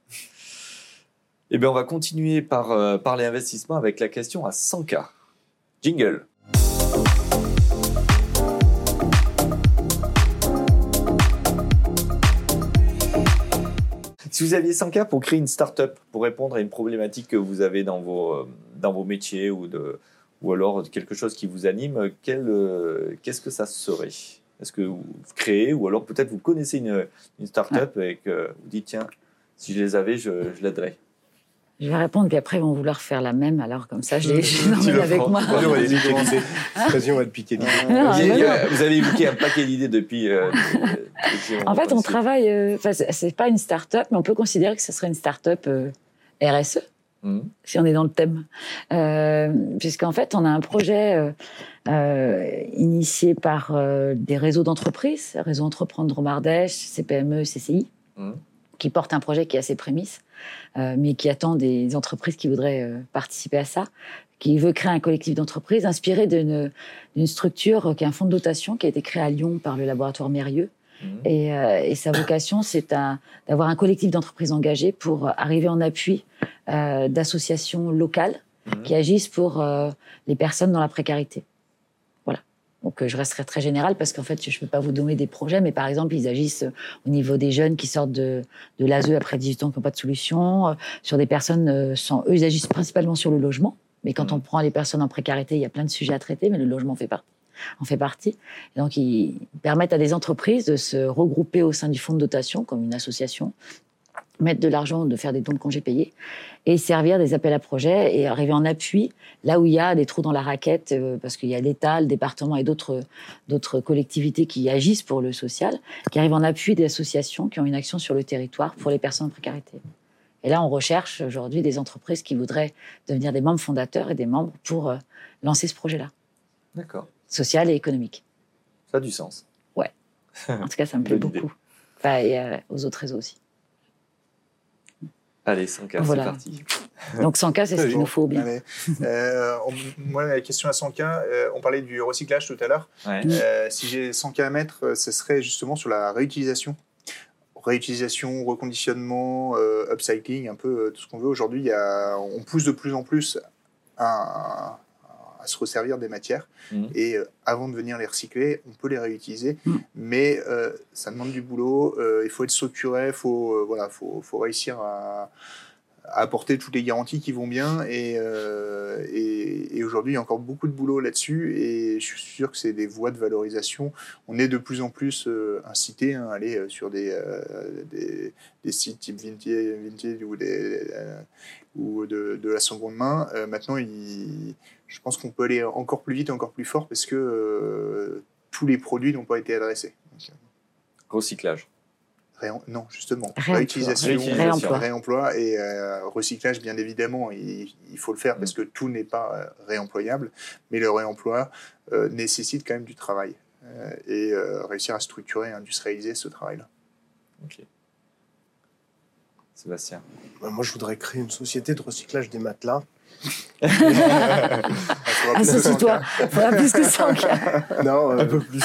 Eh bien, on va continuer par, par les investissements avec la question à 100K. Jingle. Si vous aviez 100K pour créer une start-up, pour répondre à une problématique que vous avez dans vos, euh, dans vos métiers ou, de, ou alors quelque chose qui vous anime, euh, qu'est-ce que ça serait? Est-ce que vous créez ou alors peut-être vous connaissez une, une start-up et que vous dites tiens, si je les avais, je, je l'aiderais? Je vais répondre, puis après, ils vont vouloir faire la même. Alors, comme ça, je les, les emmène avec prends. moi. Vas-y, on va te piquer l'idée. Vas-y, on va te piquer l'idée. Non, Vous avez- mais non. euh, vous avez évoqué un paquet d'idées depuis. euh, depuis- En fait, on travaille. euh, c'est- pas une start-up, mais on peut considérer que ce serait une start-up euh, RSE, Mhm. si on est dans le thème. Puisqu'en fait, on a un projet initié par des réseaux d'entreprises, Réseau Entreprendre Dromardèche, CPME, CCI, Mhm. Qui porte un projet qui a ses prémices, euh, mais qui attend des entreprises qui voudraient euh, participer à ça, qui veut créer un collectif d'entreprises inspiré d'une structure qui est un fonds de dotation qui a été créé à Lyon par le laboratoire Mérieux. Et, euh, et sa vocation, c'est d'avoir un collectif d'entreprises engagées pour arriver en appui d'associations locales Mhm. qui agissent pour les personnes dans la précarité. Donc euh, je resterai très général parce qu'en fait, je ne peux pas vous donner des projets, mais par exemple, ils agissent euh, au niveau des jeunes qui sortent de, de l'ASE après 18 ans qui n'ont pas de solution, euh, sur des personnes sans... Eux, ils agissent principalement sur le logement. Mais quand Mhm. on prend les personnes en précarité, il y a plein de sujets à traiter, mais le logement fait partie en fait partie. Et donc, ils permettent à des entreprises de se regrouper au sein du fonds de dotation, comme une association, mettre de l'argent, de faire des dons de congés payés, et servir des appels à projets et arriver en appui là où il y a des trous dans la raquette, euh, parce qu'il y a l'État, le département et d'autres d'autres collectivités qui agissent pour le social, qui arrivent en appui des associations qui ont une action sur le territoire pour les personnes en précarité. Et là, on recherche aujourd'hui des entreprises qui voudraient devenir des membres fondateurs et des membres pour euh, lancer ce projet-là, D'accord. social et économique. Ça a du sens. En tout cas, ça me plaît beaucoup. Enfin, et euh, aux autres réseaux aussi. Allez, 100K, Voilà. c'est parti. Donc 100K, c'est ce qu'il nous faut bien. Euh, on- moi, la question à 100K, euh, on parlait du recyclage tout à l'heure. Ouais. Euh, si j'ai 100K à mettre, ce serait justement sur la réutilisation. Réutilisation, reconditionnement, euh, upcycling, un peu euh, tout ce qu'on veut. Aujourd'hui, on pousse de plus en plus à, à se resservir des matières. Mhm. Et euh, avant de venir les recycler, on peut les réutiliser. Mhm. Mais euh, ça demande du boulot. euh, il faut être structuré. Il faut, euh, voilà, faut, faut réussir à, à apporter toutes les garanties qui vont bien. Et, euh, et, et aujourd'hui, il y a encore beaucoup de boulot là-dessus. Et je suis sûr que c'est des voies de valorisation. On est de plus en plus euh, incité hein, à aller euh, sur des, euh, des, sites type Vintage, Vintage ou, des, euh, ou de, de la seconde main. Euh, maintenant, il- je pense qu'on peut aller encore plus vite encore plus fort parce que tous les produits n'ont pas été adressés. Recyclage. Non, justement. Réemploi. Réutilisation. Réemploi. réemploi et euh, recyclage, bien évidemment, il, il faut le faire Mm. parce que tout n'est pas euh, réemployable, mais le réemploi euh, nécessite quand même du travail euh, et euh, réussir à structurer, industrialiser ce travail-là. Ok. Sébastien. Moi, je voudrais créer une société de recyclage des matelas. Associe-toi. Il faudra plus que 100K. Non, euh, plus.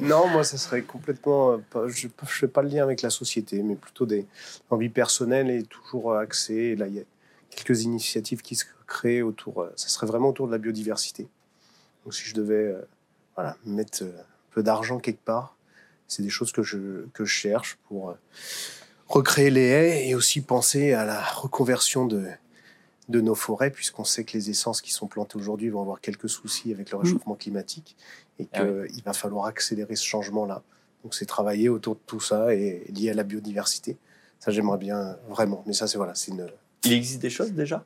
non, moi, ça serait complètement. euh, pas- je ne fais pas le lien avec la société, mais plutôt des envies personnelles et toujours axées. Et Là, il y a quelques initiatives qui se créent autour. euh, Ça serait vraiment autour de la biodiversité. Donc, si je devais euh, voilà, mettre un peu d'argent quelque part, c'est des choses que je, que je cherche pour euh, recréer les haies et aussi penser à la reconversion de, de nos forêts, puisqu'on sait que les essences qui sont plantées aujourd'hui vont avoir quelques soucis avec le réchauffement climatique et qu'il Ah va falloir accélérer ce changement-là. Donc c'est travailler autour de tout ça et lié à la biodiversité. Ça, j'aimerais bien vraiment. Mais ça, c'est voilà, c'est une. Il existe des choses déjà?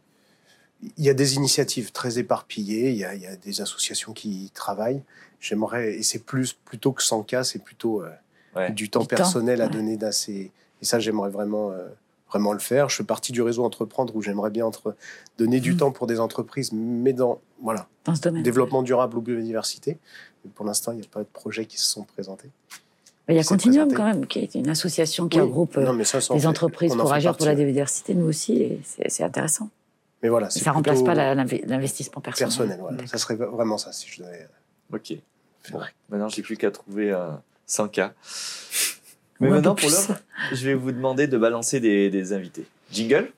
Il y a des initiatives très éparpillées. Il y a, il y a des associations qui y travaillent. J'aimerais et c'est plus plutôt que 100 cas, c'est plutôt euh, Ouais. du temps Du temps, personnel à ouais. donner d'assez. Et ça, j'aimerais vraiment. euh, vraiment le faire. Je fais partie du réseau Entreprendre où j'aimerais bien entre donner du Mm. temps pour des entreprises, mais dans voilà Dans ce domaine. développement durable ou biodiversité. Mais pour l'instant, il n'y a pas de projets qui se sont présentés. Il y a Continuum présenté. quand même, qui est une association qui Oui. regroupe euh, Non, mais ça, ça en des entreprises pour agir pour la biodiversité, nous aussi, et c'est c'est intéressant. Mais voilà, ça ne remplace pas l'investissement personnel. personnel. voilà. Ça serait vraiment ça si je devais. Ok. Bon, vrai. maintenant, j'ai plus qu'à trouver euh, 100K. Mais maintenant, pour l'heure, je vais vous demander de balancer des, des invités. Jingle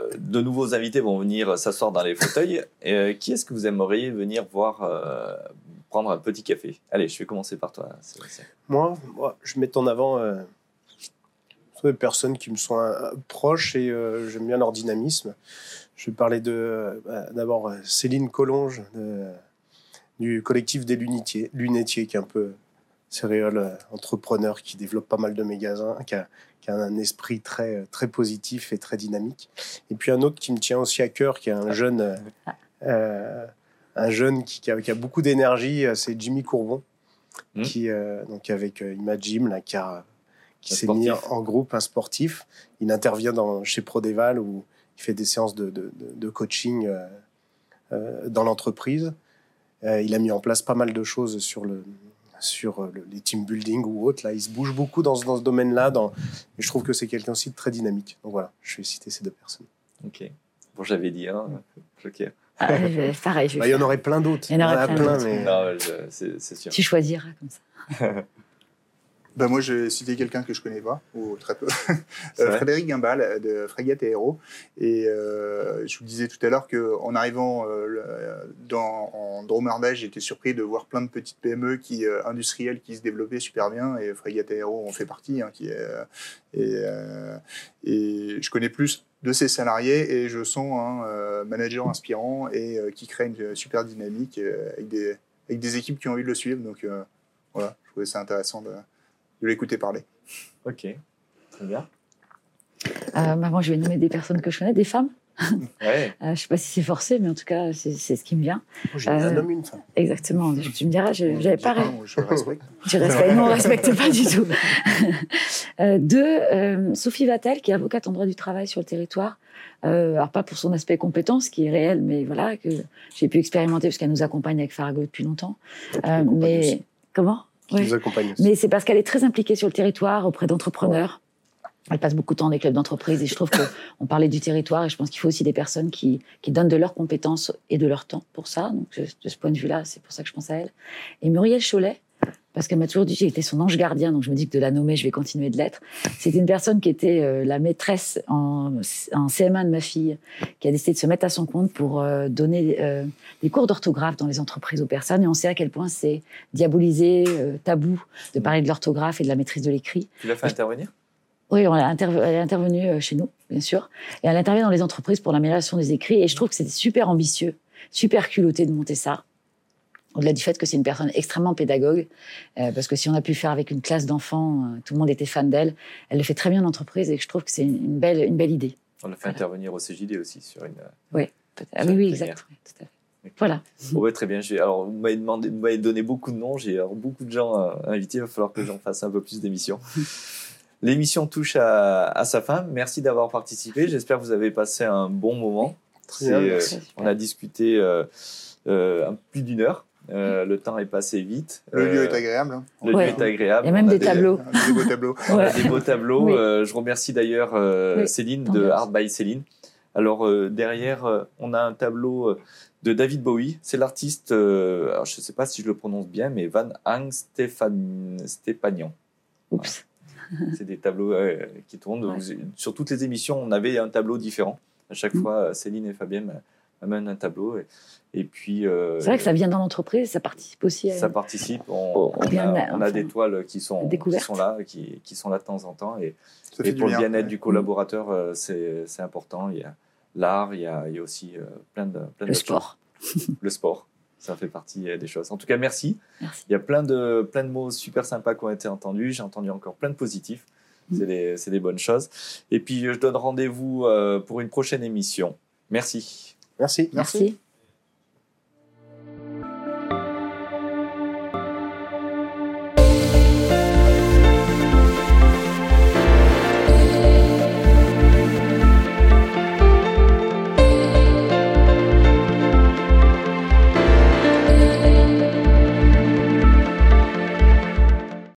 Euh, De nouveaux invités vont venir s'asseoir dans les fauteuils. Euh, qui est-ce que vous aimeriez venir voir euh, prendre un petit café? Allez, je vais commencer par toi, Sébastien. Moi, moi, je mets en avant euh, des personnes qui me sont euh, proches et euh, j'aime bien leur dynamisme. Je vais parler de euh, bah, d'abord Céline Collonge de- du collectif des lunetiers, lunetiers qui est un peu céréales entrepreneur qui développe pas mal de magasins, qui a, qui a un esprit très, très positif et très dynamique. Et puis un autre qui me tient aussi à cœur, qui est un jeune, euh, un jeune qui, qui, a, qui a beaucoup d'énergie, c'est Jimmy Courbon, mmh. qui, donc avec Imagim, là, qui a qui s'est mis en groupe, un sportif. Il intervient dans, chez Prodeval où il fait des séances de, de, de coaching euh, euh, dans l'entreprise. Euh, il a mis en place pas mal de choses sur, le, sur le, les team building ou autres. Là, il se bouge beaucoup dans, dans ce domaine-là. Dans, et je trouve que c'est quelqu'un aussi de très dynamique. Donc voilà, je vais citer ces deux personnes. Ok. Bon, j'avais dit, hein, Joker. Ah, pareil. Bah, il y en aurait plein d'autres. Il y en aurait plein, plein mais... Non, c'est sûr. Tu choisiras comme ça. Bah moi, je vais citer quelqu'un que je connais pas, ou très peu. Euh, Frédéric Gimbal, de Frégate et Héros. Et euh, je vous disais tout à l'heure qu'en arrivant euh, dans, en Dromardage, j'étais surpris de voir plein de petites PME qui, industrielles qui se développaient super bien. Et Frégate et Héros en fait partie. Hein, qui est, et, et je connais plus de ses salariés et je sens un manager inspirant et qui crée une super dynamique avec, des, avec des équipes qui ont envie de le suivre. Donc voilà, je trouvais ça intéressant de de l'écouter parler. Ok, très bien. Euh, moi, je vais nommer des personnes que je connais, des femmes. Ouais. Euh, je ne sais pas si c'est forcé, mais en tout cas, c'est ce qui me vient. J'ai euh, un homme une femme. Exactement. Tu me diras, je n'avais pas. Je respecte. Tu respectes Non, on ne respecte pas du tout. euh, deux, euh, Sophie Vatel, qui est avocate en droit du travail sur le territoire. alors, pas pour son aspect compétence, qui est réel, mais voilà, que j'ai pu expérimenter, parce qu'elle nous accompagne avec Farago depuis longtemps. mais comment? Qui nous accompagne Mais c'est parce qu'elle est très impliquée sur le territoire auprès d'entrepreneurs. Elle passe beaucoup de temps dans les clubs d'entreprise et je trouve qu'on parlait du territoire et je pense qu'il faut aussi des personnes qui, qui, donnent de leurs compétences et de leur temps pour ça. Donc, de ce point de vue-là, c'est pour ça que je pense à elle. Et Muriel Cholet, parce qu'elle m'a toujours dit que j'étais son ange gardien, donc je me dis que de la nommer, je vais continuer de l'être. C'était une personne qui était euh, la maîtresse en, en, CM1 de ma fille, qui a décidé de se mettre à son compte pour euh, donner euh, des cours d'orthographe dans les entreprises aux personnes. Et on sait à quel point c'est diabolisé, tabou de parler de l'orthographe et de la maîtrise de l'écrit. Tu l'as fait intervenir? Oui, on a elle est intervenue chez nous, bien sûr. Et elle intervient dans les entreprises pour l'amélioration des écrits. Et je trouve que c'était super ambitieux, super culotté de monter ça au-delà du fait que c'est une personne extrêmement pédagogue, euh, parce que si on a pu faire avec une classe d'enfants, euh, tout le monde était fan d'elle, elle le fait très bien en entreprise et je trouve que c'est une, belle, une belle idée. On l'a fait intervenir au CJD aussi sur une. Oui, ah, oui, oui, exact. Voilà. Bon, très bien. Alors, vous m'avez demandé, vous m'avez donné beaucoup de noms. J'ai beaucoup de gens à inviter. Il va falloir que j'en fasse un peu plus d'émissions. L'émission touche à, à, sa fin. Merci d'avoir participé. J'espère que vous avez passé un bon moment. Très bien, euh, on a discuté euh, euh, plus d'une heure. Euh, le temps est passé vite. Le lieu est agréable. Hein. Le lieu est agréable. Il y a même des, tableaux. des beaux tableaux. On a des beaux tableaux. Euh, je remercie d'ailleurs euh, Céline de Art by Céline. Alors derrière, on a un tableau de David Bowie. C'est l'artiste, je ne sais pas si je le prononce bien, mais Van Hang. Oups. C'est des tableaux qui tournent. Sur toutes les émissions, on avait un tableau différent. À chaque mm. fois, Céline et Fabienne amènent un tableau. Et, et puis. Euh, c'est vrai que ça vient dans l'entreprise, ça participe aussi. À... Ça participe. On, a, des toiles qui sont, qui sont là, qui, qui, sont là de temps en temps. Et, et pour le bien-être du collaborateur, euh, c'est important. Il y a l'art, il, y a, il y a aussi euh, plein de. Plein le sport. le sport. Ça fait partie des choses. En tout cas, merci. merci. Il y a plein de, plein de mots super sympas qui ont été entendus. J'ai entendu encore plein de positifs. Mm. C'est des, des, bonnes choses. Et puis, je donne rendez-vous pour une prochaine émission. Merci. Merci. Merci.